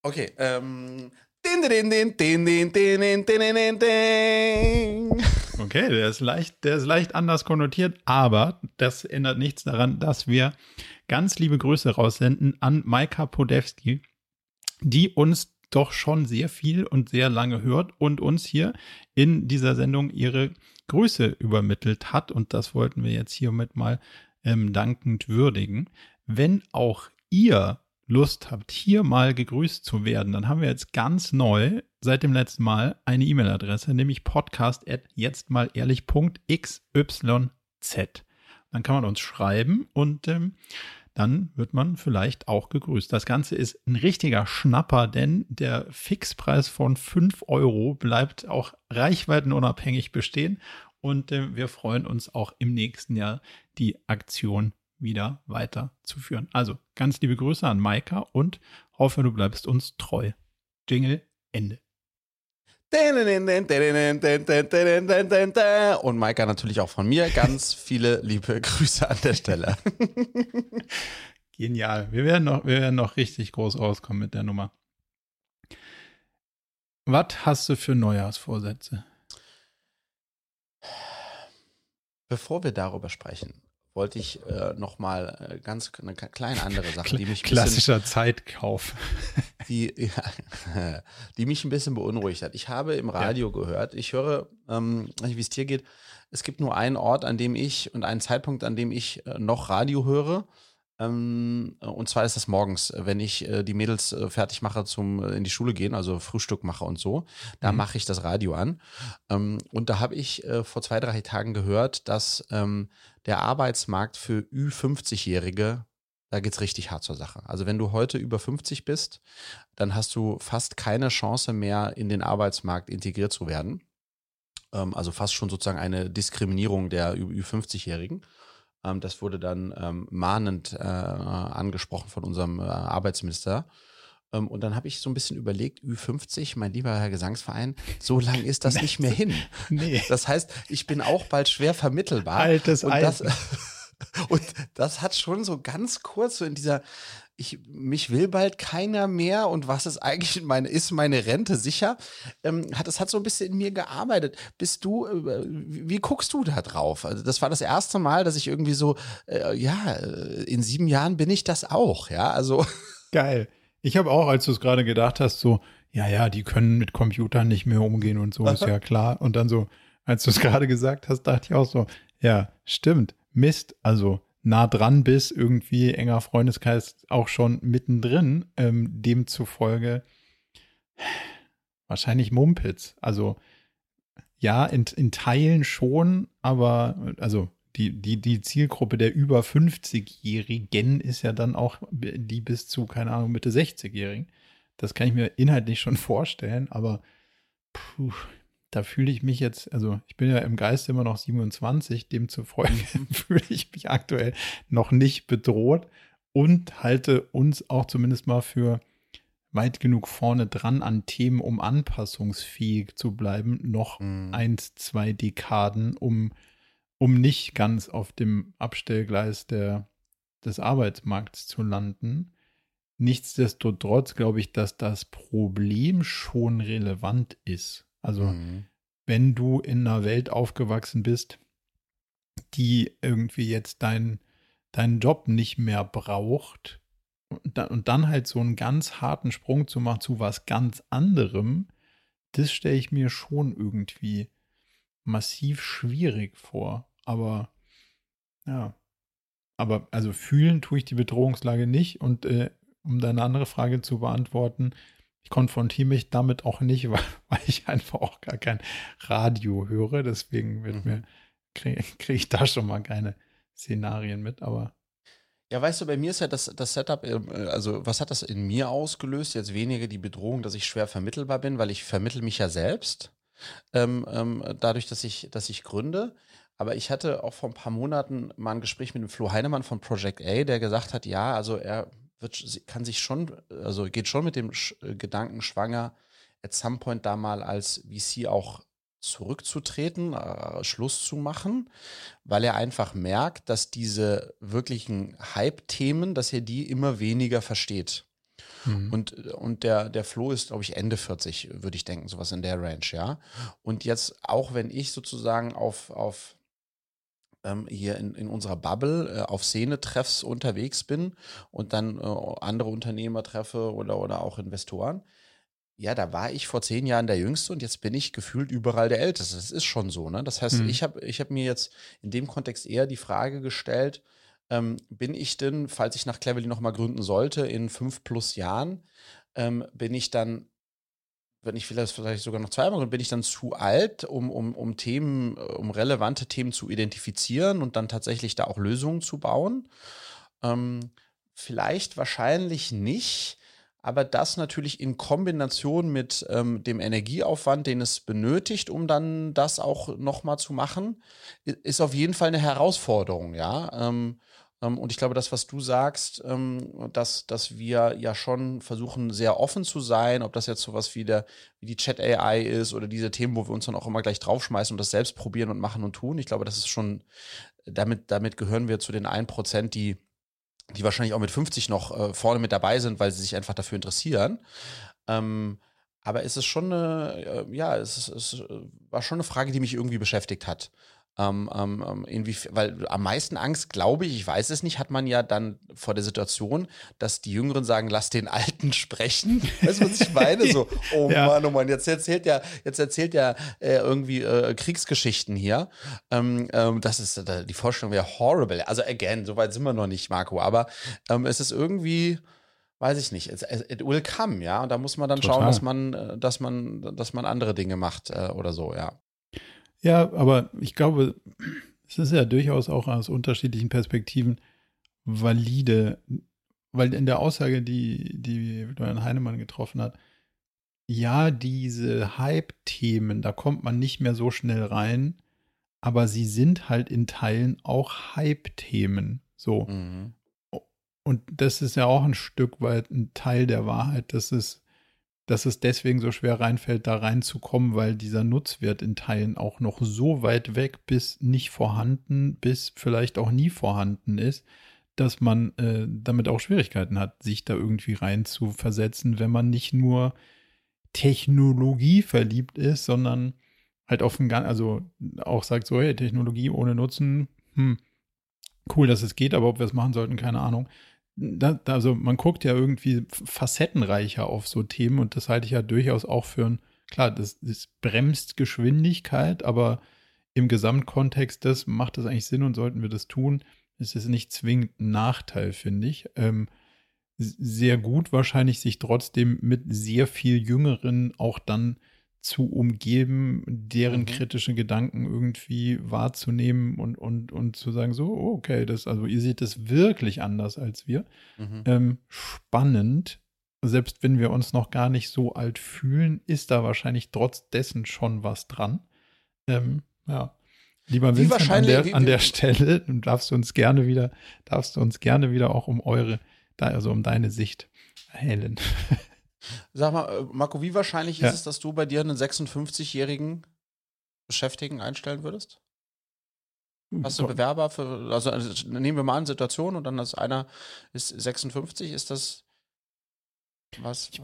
Okay, ähm, Okay, der ist leicht, der ist leicht anders konnotiert, aber das ändert nichts daran, dass wir ganz liebe Grüße raussenden an Maika Podewski, die uns doch schon sehr viel und sehr lange hört und uns hier in dieser Sendung ihre Grüße übermittelt hat. Und das wollten wir jetzt hiermit mal ähm, dankend würdigen. Wenn auch ihr Lust habt, hier mal gegrüßt zu werden, dann haben wir jetzt ganz neu seit dem letzten Mal eine E-Mail-Adresse, nämlich podcast.jetztmalehrlich.xyz. Dann kann man uns schreiben und ähm, dann wird man vielleicht auch gegrüßt. Das Ganze ist ein richtiger Schnapper, denn der Fixpreis von 5 Euro bleibt auch reichweitenunabhängig bestehen und äh, wir freuen uns auch im nächsten Jahr die Aktion wieder weiterzuführen. Also ganz liebe Grüße an Maika und hoffe, du bleibst uns treu. Jingle Ende. Und Maika natürlich auch von mir. Ganz viele liebe Grüße an der Stelle. Genial. Wir werden noch, wir werden noch richtig groß rauskommen mit der Nummer. Was hast du für Neujahrsvorsätze? Bevor wir darüber sprechen, wollte ich äh, noch mal äh, ganz eine kleine andere Sache, die mich klassischer bisschen, Zeitkauf, die ja, die mich ein bisschen beunruhigt hat. Ich habe im Radio ja. gehört, ich höre, ähm, wie es dir geht. Es gibt nur einen Ort, an dem ich und einen Zeitpunkt, an dem ich äh, noch Radio höre. Ähm, und zwar ist das morgens, wenn ich äh, die Mädels äh, fertig mache zum äh, in die Schule gehen, also Frühstück mache und so. Da mhm. mache ich das Radio an. Ähm, und da habe ich äh, vor zwei, drei Tagen gehört, dass ähm, der Arbeitsmarkt für Ü50-Jährige, da geht es richtig hart zur Sache. Also wenn du heute über 50 bist, dann hast du fast keine Chance mehr, in den Arbeitsmarkt integriert zu werden. Ähm, also fast schon sozusagen eine Diskriminierung der Ü50-Jährigen. Ähm, das wurde dann ähm, mahnend äh, angesprochen von unserem äh, Arbeitsminister. Ähm, und dann habe ich so ein bisschen überlegt, Ü50, mein lieber Herr Gesangsverein, so lang ist das nicht mehr hin. nee. Das heißt, ich bin auch bald schwer vermittelbar. Altes und das, und das hat schon so ganz kurz so in dieser ich, mich will bald keiner mehr und was ist eigentlich meine, ist meine Rente sicher? Ähm, hat, das hat so ein bisschen in mir gearbeitet. Bist du, äh, wie, wie, guckst du da drauf? Also das war das erste Mal, dass ich irgendwie so, äh, ja, äh, in sieben Jahren bin ich das auch, ja, also. Geil. Ich habe auch, als du es gerade gedacht hast, so, ja, ja, die können mit Computern nicht mehr umgehen und so, ist ja klar. Und dann so, als du es gerade gesagt hast, dachte ich auch so, ja, stimmt, Mist, also nah dran bist, irgendwie enger Freundeskreis auch schon mittendrin. Ähm, demzufolge wahrscheinlich Mumpitz. Also ja, in, in Teilen schon, aber also die, die, die Zielgruppe der über 50-Jährigen ist ja dann auch die bis zu, keine Ahnung, Mitte 60-Jährigen. Das kann ich mir inhaltlich schon vorstellen, aber puh, da fühle ich mich jetzt, also ich bin ja im Geist immer noch 27, demzufolge mhm. fühle ich mich aktuell noch nicht bedroht und halte uns auch zumindest mal für weit genug vorne dran an Themen, um anpassungsfähig zu bleiben, noch mhm. eins, zwei Dekaden, um, um nicht ganz auf dem Abstellgleis der, des Arbeitsmarkts zu landen. Nichtsdestotrotz glaube ich, dass das Problem schon relevant ist Also mhm. wenn du in einer Welt aufgewachsen bist, die irgendwie jetzt deinen deinen Job nicht mehr braucht und dann, und dann halt so einen ganz harten Sprung zu machen zu was ganz anderem, das stelle ich mir schon irgendwie massiv schwierig vor. Aber ja, aber also fühlen tue ich die Bedrohungslage nicht und äh, um deine andere Frage zu beantworten, ich konfrontiere mich damit auch nicht, weil, weil ich einfach auch gar kein Radio höre. Deswegen wird mhm. mir kriege krieg ich da schon mal keine Szenarien mit, aber. Ja, weißt du, bei mir ist ja das, das Setup, äh, also was hat das in mir ausgelöst? Jetzt weniger die Bedrohung, dass ich schwer vermittelbar bin, weil ich vermittel mich ja selbst, ähm, ähm, dadurch, dass ich, dass ich gründe. Aber ich hatte auch vor ein paar Monaten mal ein Gespräch mit dem Flo Heinemann von Project A, der gesagt hat, ja, also er wird, kann sich schon, also geht schon mit dem Sch äh, Gedanken schwanger, at some point da mal als VC auch zurückzutreten, äh, Schluss zu machen, weil er einfach merkt, dass diese wirklichen Hype-Themen, dass er die immer weniger versteht. Mhm. Und, und der, der Flo ist, glaube ich, Ende 40, würde ich denken, sowas in der Range, ja. Und jetzt, auch wenn ich sozusagen auf, auf ähm, hier in, in unserer Bubble äh, auf Szene-Treffs unterwegs bin und dann äh, andere Unternehmer treffe oder, oder auch Investoren, ja, da war ich vor zehn Jahren der Jüngste und jetzt bin ich gefühlt überall der Älteste. Das ist schon so, ne? Das heißt, mhm. ich habe ich hab mir jetzt in dem Kontext eher die Frage gestellt, ähm, bin ich denn, falls ich nach Cleverly nochmal gründen sollte, in fünf plus Jahren, ähm, bin ich dann, wenn ich vielleicht, vielleicht sogar noch zweimal gründe, bin ich dann zu alt, um, um, um Themen, um relevante Themen zu identifizieren und dann tatsächlich da auch Lösungen zu bauen? Ähm, vielleicht wahrscheinlich nicht aber das natürlich in Kombination mit ähm, dem Energieaufwand, den es benötigt, um dann das auch nochmal zu machen, ist auf jeden Fall eine Herausforderung, ja. Ähm, und ich glaube, das, was du sagst, ähm, dass, dass wir ja schon versuchen, sehr offen zu sein, ob das jetzt sowas wie, der, wie die Chat-AI ist oder diese Themen, wo wir uns dann auch immer gleich draufschmeißen und das selbst probieren und machen und tun. Ich glaube, das ist schon, damit, damit gehören wir zu den 1%, die die wahrscheinlich auch mit 50 noch äh, vorne mit dabei sind, weil sie sich einfach dafür interessieren. Ähm, aber es ist schon eine, äh, ja, es, ist, es war schon eine Frage, die mich irgendwie beschäftigt hat. Ähm, ähm, ähm, weil am meisten Angst, glaube ich, ich weiß es nicht, hat man ja dann vor der Situation, dass die Jüngeren sagen, lass den Alten sprechen. Weißt du, was ich meine? So, oh ja. Mann, oh Mann, jetzt erzählt ja, jetzt erzählt ja äh, irgendwie äh, Kriegsgeschichten hier. Ähm, ähm, das ist, äh, die Vorstellung wäre horrible. Also again, so weit sind wir noch nicht, Marco, aber ähm, es ist irgendwie, weiß ich nicht, it, it will come, ja. Und da muss man dann Total. schauen, dass man, äh, dass man, dass man andere Dinge macht äh, oder so, ja. Ja, aber ich glaube, es ist ja durchaus auch aus unterschiedlichen Perspektiven valide, weil in der Aussage, die, die Florian Heinemann getroffen hat, ja, diese Hype-Themen, da kommt man nicht mehr so schnell rein, aber sie sind halt in Teilen auch Hype-Themen. So. Mhm. Und das ist ja auch ein Stück weit ein Teil der Wahrheit, dass es dass es deswegen so schwer reinfällt, da reinzukommen, weil dieser Nutzwert in Teilen auch noch so weit weg bis nicht vorhanden, bis vielleicht auch nie vorhanden ist, dass man äh, damit auch Schwierigkeiten hat, sich da irgendwie rein zu versetzen, wenn man nicht nur Technologie verliebt ist, sondern halt auf ein, also auch sagt so, hey, Technologie ohne Nutzen, hm, cool, dass es geht, aber ob wir es machen sollten, keine Ahnung da, also man guckt ja irgendwie facettenreicher auf so Themen und das halte ich ja durchaus auch für ein, klar, das, das bremst Geschwindigkeit, aber im Gesamtkontext des macht das eigentlich Sinn und sollten wir das tun. Es ist nicht zwingend ein Nachteil, finde ich. Ähm, sehr gut wahrscheinlich, sich trotzdem mit sehr viel Jüngeren auch dann zu umgeben, deren mhm. kritische Gedanken irgendwie wahrzunehmen und, und, und zu sagen, so, oh, okay, das, also ihr seht das wirklich anders als wir. Mhm. Ähm, spannend. Selbst wenn wir uns noch gar nicht so alt fühlen, ist da wahrscheinlich trotz dessen schon was dran. Ähm, ja. Lieber Vincent, an der, an der Stelle, du darfst uns gerne wieder, darfst du uns gerne wieder auch um eure, also um deine Sicht erhellen. Sag mal, äh, Marco, wie wahrscheinlich ja. ist es, dass du bei dir einen 56-jährigen Beschäftigten einstellen würdest? Hm, Hast du Bewerber für, also, also nehmen wir mal eine Situation und dann ist einer ist 56, ist das was? Ich,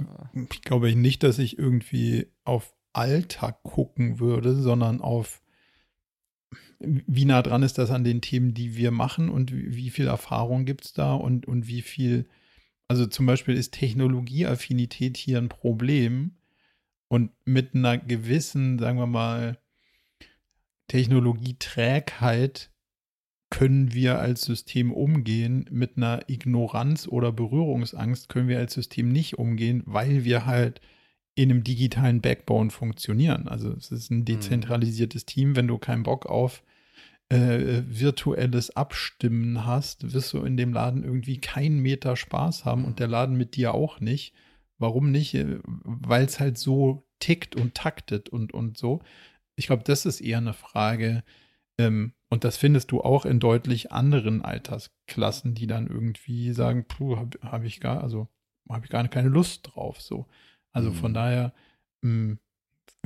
ich glaube nicht, dass ich irgendwie auf Alter gucken würde, sondern auf wie nah dran ist das an den Themen, die wir machen und wie, wie viel Erfahrung gibt es da und, und wie viel, also zum Beispiel ist Technologieaffinität hier ein Problem und mit einer gewissen, sagen wir mal, Technologieträgheit können wir als System umgehen. Mit einer Ignoranz oder Berührungsangst können wir als System nicht umgehen, weil wir halt in einem digitalen Backbone funktionieren. Also es ist ein mhm. dezentralisiertes Team. Wenn du keinen Bock auf äh, virtuelles Abstimmen hast, wirst du in dem Laden irgendwie keinen Meter Spaß haben und der Laden mit dir auch nicht. Warum nicht? Äh, weil es halt so tickt und taktet und, und so. Ich glaube, das ist eher eine Frage, ähm, und das findest du auch in deutlich anderen Altersklassen, die dann irgendwie sagen, puh, habe hab ich gar, also habe ich gar keine Lust drauf. So. Also mhm. von daher, mh, hm,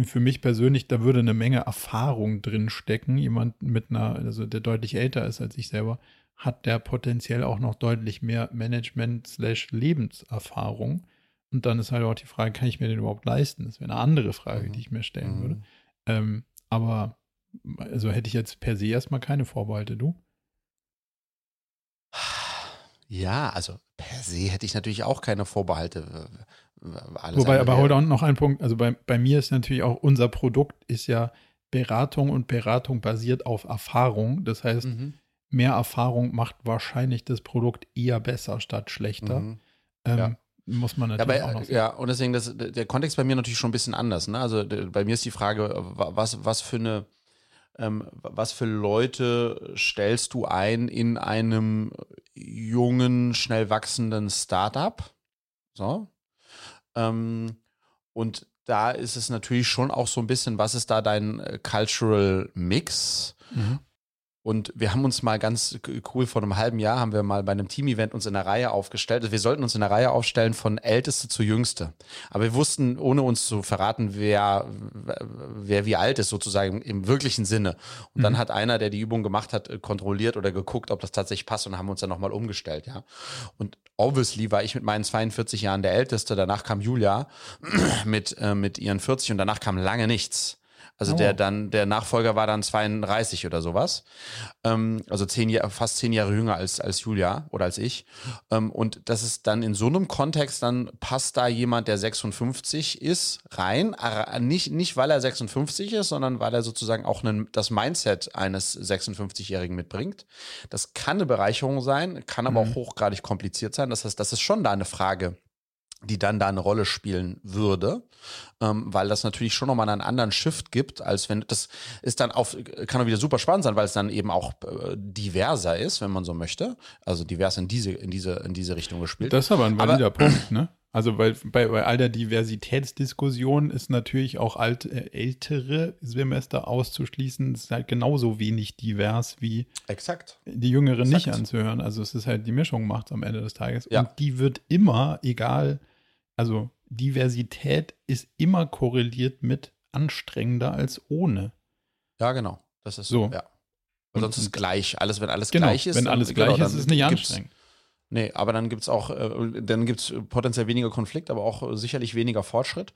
für mich persönlich, da würde eine Menge Erfahrung drin stecken. Jemand mit einer, also der deutlich älter ist als ich selber, hat der potenziell auch noch deutlich mehr Management-Lebenserfahrung. Und dann ist halt auch die Frage, kann ich mir den überhaupt leisten? Das wäre eine andere Frage, mhm. die ich mir stellen mhm. würde. Ähm, aber also hätte ich jetzt per se erstmal keine Vorbehalte, du? Ja, also per se hätte ich natürlich auch keine Vorbehalte. Alles Wobei, aber heute noch ein Punkt, also bei, bei mir ist natürlich auch, unser Produkt ist ja Beratung und Beratung basiert auf Erfahrung. Das heißt, mhm. mehr Erfahrung macht wahrscheinlich das Produkt eher besser statt schlechter. Mhm. Ähm, ja. Muss man natürlich ja, bei, auch noch sagen. Ja, und deswegen, das, der Kontext bei mir natürlich schon ein bisschen anders. Ne? Also bei mir ist die Frage, was, was für eine ähm, was für Leute stellst du ein in einem jungen, schnell wachsenden Startup? So. Ähm, und da ist es natürlich schon auch so ein bisschen, was ist da dein äh, Cultural Mix? Mhm. Und wir haben uns mal ganz cool vor einem halben Jahr haben wir mal bei einem Team-Event uns in der Reihe aufgestellt. Also wir sollten uns in der Reihe aufstellen von Älteste zu Jüngste. Aber wir wussten, ohne uns zu verraten, wer, wer wie alt ist, sozusagen im wirklichen Sinne. Und mhm. dann hat einer, der die Übung gemacht hat, kontrolliert oder geguckt, ob das tatsächlich passt und haben uns dann nochmal umgestellt, ja. Und obviously war ich mit meinen 42 Jahren der Älteste. Danach kam Julia mit, äh, mit ihren 40 und danach kam lange nichts. Also oh. der dann, der Nachfolger war dann 32 oder sowas. Ähm, also zehn Jahre, fast zehn Jahre jünger als, als Julia oder als ich. Ähm, und das ist dann in so einem Kontext, dann passt da jemand, der 56 ist, rein. Nicht, nicht weil er 56 ist, sondern weil er sozusagen auch einen, das Mindset eines 56-Jährigen mitbringt. Das kann eine Bereicherung sein, kann aber mhm. auch hochgradig kompliziert sein. Das heißt, das ist schon da eine Frage die dann da eine Rolle spielen würde, ähm, weil das natürlich schon nochmal einen anderen Shift gibt, als wenn das ist dann auf, kann auch wieder super spannend sein, weil es dann eben auch äh, diverser ist, wenn man so möchte. Also divers in diese, in diese, in diese Richtung gespielt. Das ist aber ein valider aber, Punkt, ne? Also weil bei, bei all der Diversitätsdiskussion ist natürlich auch alt, äh, ältere Semester auszuschließen, ist halt genauso wenig divers wie Exakt. die Jüngeren Exakt. nicht anzuhören. Also es ist halt die Mischung macht am Ende des Tages. Ja. Und die wird immer, egal also Diversität ist immer korreliert mit anstrengender als ohne. Ja, genau. Das ist so. Ja. Und sonst ist gleich. Alles, wenn alles genau, gleich ist. Wenn alles gleich genau, ist, ist es nicht anstrengend. Nee, aber dann gibt es auch, äh, dann gibt es potenziell weniger Konflikt, aber auch sicherlich weniger Fortschritt.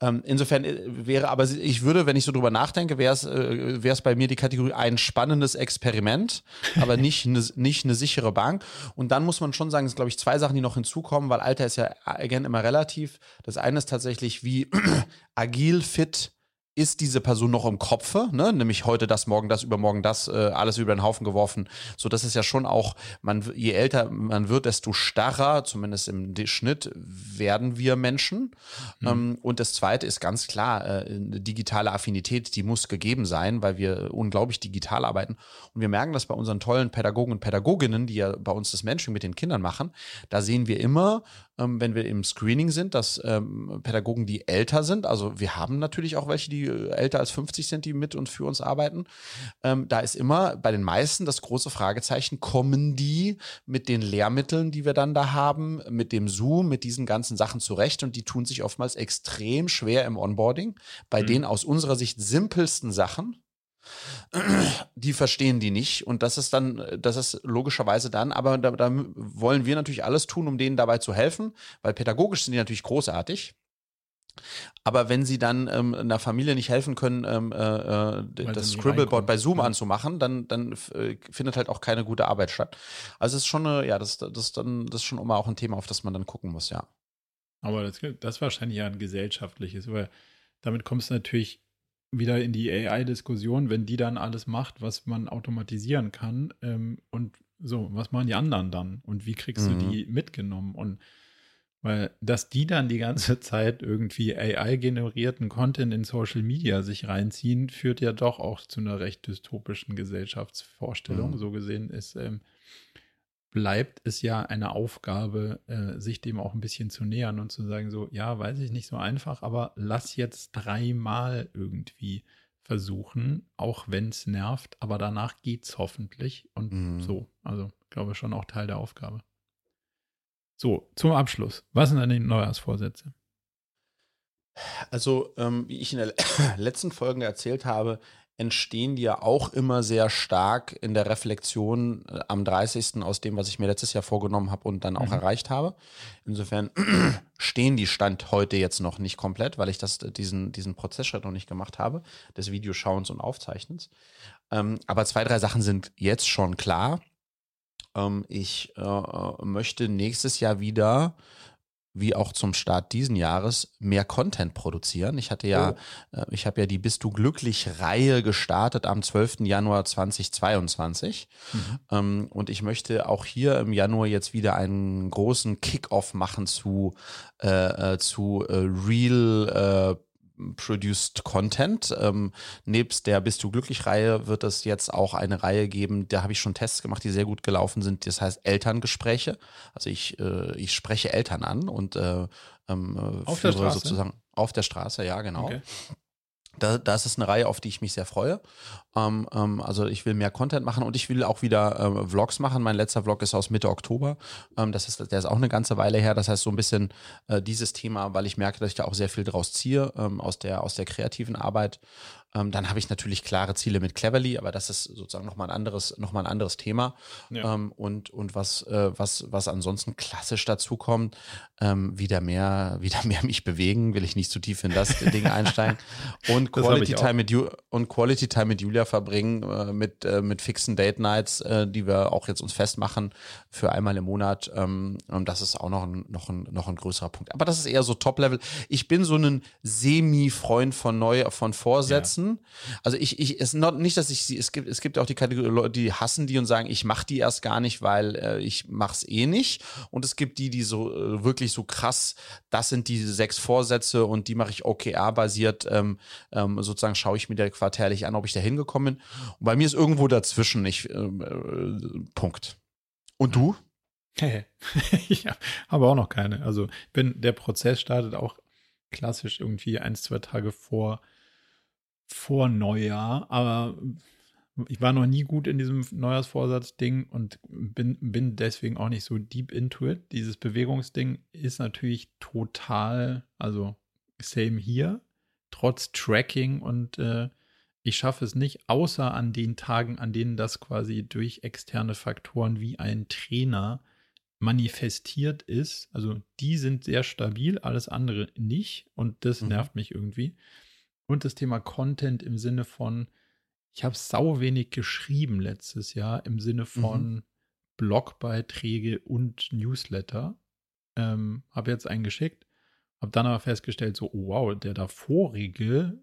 Ähm, insofern äh, wäre, aber ich würde, wenn ich so drüber nachdenke, wäre es äh, bei mir die Kategorie ein spannendes Experiment, aber nicht eine nicht eine sichere Bank. Und dann muss man schon sagen, es sind, glaube ich, zwei Sachen, die noch hinzukommen, weil Alter ist ja again immer relativ. Das eine ist tatsächlich, wie agil, fit, ist diese Person noch im Kopfe, ne? nämlich heute das, morgen das, übermorgen das, äh, alles über den Haufen geworfen. So, das ist ja schon auch, man, je älter man wird, desto starrer, zumindest im Schnitt, werden wir Menschen. Mhm. Ähm, und das zweite ist ganz klar, äh, eine digitale Affinität, die muss gegeben sein, weil wir unglaublich digital arbeiten. Und wir merken das bei unseren tollen Pädagogen und Pädagoginnen, die ja bei uns das Mentoring mit den Kindern machen. Da sehen wir immer, ähm, wenn wir im Screening sind, dass ähm, Pädagogen, die älter sind, also wir haben natürlich auch welche, die älter als 50 sind, die mit und für uns arbeiten. Ähm, da ist immer bei den meisten das große Fragezeichen, kommen die mit den Lehrmitteln, die wir dann da haben, mit dem Zoom, mit diesen ganzen Sachen zurecht und die tun sich oftmals extrem schwer im Onboarding. Bei mhm. den aus unserer Sicht simpelsten Sachen, die verstehen die nicht. Und das ist dann, das ist logischerweise dann, aber da, da, wollen wir natürlich alles tun, um denen dabei zu helfen, weil pädagogisch sind die natürlich großartig. Aber wenn sie dann ähm, einer Familie nicht helfen können, ähm, äh, äh das Scribbleboard bei Zoom ja. anzumachen, dann, dann äh, findet halt auch keine gute Arbeit statt. Also es ist schon eine, ja, das, das, dann, das ist schon immer auch ein Thema, auf das man dann gucken muss, ja. Aber das, das ist wahrscheinlich ja ein gesellschaftliches, weil damit kommst du natürlich wieder in die AI-Diskussion, wenn die dann alles macht, was man automatisieren kann. Ähm, und so, was machen die anderen dann? Und wie kriegst mhm. du die mitgenommen? Und weil, dass die dann die ganze Zeit irgendwie AI-generierten Content in Social Media sich reinziehen, führt ja doch auch zu einer recht dystopischen Gesellschaftsvorstellung. Mhm. So gesehen ist, ähm, bleibt es ja eine Aufgabe, äh, sich dem auch ein bisschen zu nähern und zu sagen, so, ja, weiß ich nicht so einfach, aber lass jetzt dreimal irgendwie versuchen, auch wenn es nervt, aber danach geht es hoffentlich und mhm. so. Also, glaube schon auch Teil der Aufgabe. So, zum Abschluss. Was sind deine Neujahrsvorsätze? Also, ähm, wie ich in der letzten Folge erzählt habe, entstehen die ja auch immer sehr stark in der Reflexion äh, am 30. aus dem, was ich mir letztes Jahr vorgenommen habe und dann auch mhm. erreicht habe. Insofern stehen die Stand heute jetzt noch nicht komplett, weil ich das, diesen, diesen Prozessschritt noch nicht gemacht habe, des Videoschauens und Aufzeichnens. Ähm, aber zwei, drei Sachen sind jetzt schon klar. Ähm, ich äh, äh, möchte nächstes Jahr wieder wie auch zum Start diesen Jahres mehr Content produzieren. Ich hatte ja, oh. äh, ich habe ja die Bist du glücklich Reihe gestartet am 12. Januar 2022. Mhm. Ähm, und ich möchte auch hier im Januar jetzt wieder einen großen Kickoff machen zu, äh, äh zu Real äh, Produced Content. Ähm, nebst der Bist du glücklich-Reihe wird es jetzt auch eine Reihe geben, da habe ich schon Tests gemacht, die sehr gut gelaufen sind. Das heißt Elterngespräche. Also ich, äh, ich spreche Eltern an und äh, ähm, auf der Straße? sozusagen auf der Straße, ja, genau. Okay. Da, das ist eine Reihe, auf die ich mich sehr freue. Ähm, ähm, also ich will mehr Content machen und ich will auch wieder ähm, Vlogs machen. Mein letzter Vlog ist aus Mitte Oktober. Ähm, das ist, der ist auch eine ganze Weile her. Das heißt so ein bisschen äh, dieses Thema, weil ich merke, dass ich da auch sehr viel draus ziehe ähm, aus der aus der kreativen Arbeit. Ähm, dann habe ich natürlich klare Ziele mit Cleverly, aber das ist sozusagen nochmal ein anderes, noch mal ein anderes Thema. Ja. Ähm, und und was, äh, was, was ansonsten klassisch dazu kommt, ähm, wieder mehr, wieder mehr mich bewegen, will ich nicht zu tief in das Ding einsteigen. Und Quality Time mit Ju und Quality Time mit Julia verbringen, äh, mit, äh, mit fixen Date Nights, äh, die wir auch jetzt uns festmachen für einmal im Monat. Ähm, das ist auch noch ein, noch, ein, noch ein größerer Punkt. Aber das ist eher so Top-Level. Ich bin so ein Semi-Freund von neu, von Vorsätzen. Ja hassen. Also ich, ich, es not, nicht, dass ich sie, es gibt, es gibt auch die Kategorie Leute, die hassen die und sagen, ich mache die erst gar nicht, weil äh, ich mach's eh nicht. Und es gibt die, die so äh, wirklich so krass, das sind die sechs Vorsätze und die mache ich OKR-basiert, ähm, ähm, sozusagen schaue ich mir der quartärlich an, ob ich da hingekommen bin. Und bei mir ist irgendwo dazwischen nicht, ähm, äh, Punkt. Und du? ich habe auch noch keine. Also bin, der Prozess startet auch klassisch irgendwie ein, zwei Tage vor vor Neujahr, aber ich war noch nie gut in diesem Neujahrsvorsatz-Ding und bin, bin deswegen auch nicht so deep into it. Dieses Bewegungsding ist natürlich total, also same hier, trotz Tracking und äh, ich schaffe es nicht, außer an den Tagen, an denen das quasi durch externe Faktoren wie ein Trainer manifestiert ist. Also die sind sehr stabil, alles andere nicht und das mhm. nervt mich irgendwie. Und das Thema Content im Sinne von, ich habe sau wenig geschrieben letztes Jahr im Sinne von mhm. Blogbeiträge und Newsletter. Ähm, habe jetzt einen geschickt, habe dann aber festgestellt, so, oh wow, der davorige,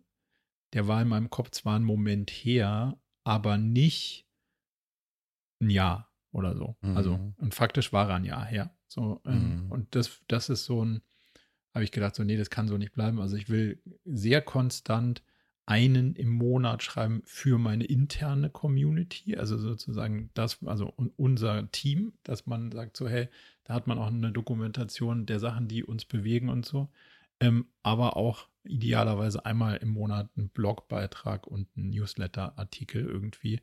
der war in meinem Kopf zwar einen Moment her, aber nicht ein Jahr oder so. Also, mhm. Also, und faktisch war er ein Jahr her. So, ähm, mhm. und das, das ist so ein, habe ich gedacht, so, nee, das kann so nicht bleiben. Also ich will sehr konstant einen im Monat schreiben für meine interne Community, also sozusagen das, also unser Team, dass man sagt so, hey, da hat man auch eine Dokumentation der Sachen, die uns bewegen und so, ähm, aber auch idealerweise einmal im Monat einen Blogbeitrag und einen Newsletter-Artikel irgendwie.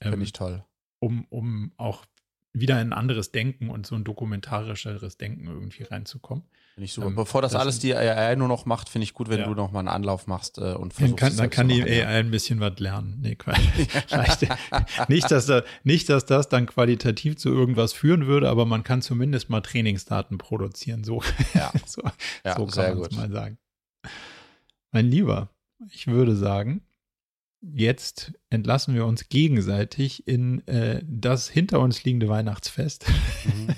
Ähm, Finde ich toll. Um, um auch wieder ein anderes Denken und so ein dokumentarischeres Denken irgendwie reinzukommen. Finde ich super. Ähm, Bevor das, das alles die AI nur noch macht, finde ich gut, wenn ja. du noch mal einen Anlauf machst äh, und versuchst. Dann kann, dann kann die AI ja. ein bisschen was lernen. Nee, nicht, dass da, nicht, dass das dann qualitativ zu irgendwas führen würde, aber man kann zumindest mal Trainingsdaten produzieren. So, ja. so, ja, so kann man es mal sagen. Mein Lieber, ich würde sagen, jetzt entlassen wir uns gegenseitig in äh, das hinter uns liegende Weihnachtsfest. Mhm.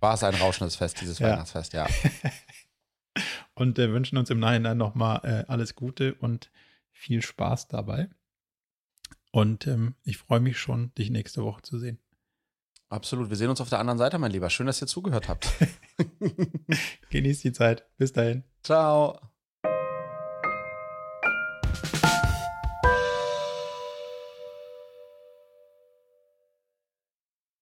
War es ein rauschendes Fest, dieses ja. Weihnachtsfest, ja. und äh, wünschen uns im Nachhinein nochmal äh, alles Gute und viel Spaß dabei. Und ähm, ich freue mich schon, dich nächste Woche zu sehen. Absolut. Wir sehen uns auf der anderen Seite, mein Lieber. Schön, dass ihr zugehört habt. Genießt die Zeit. Bis dahin. Ciao.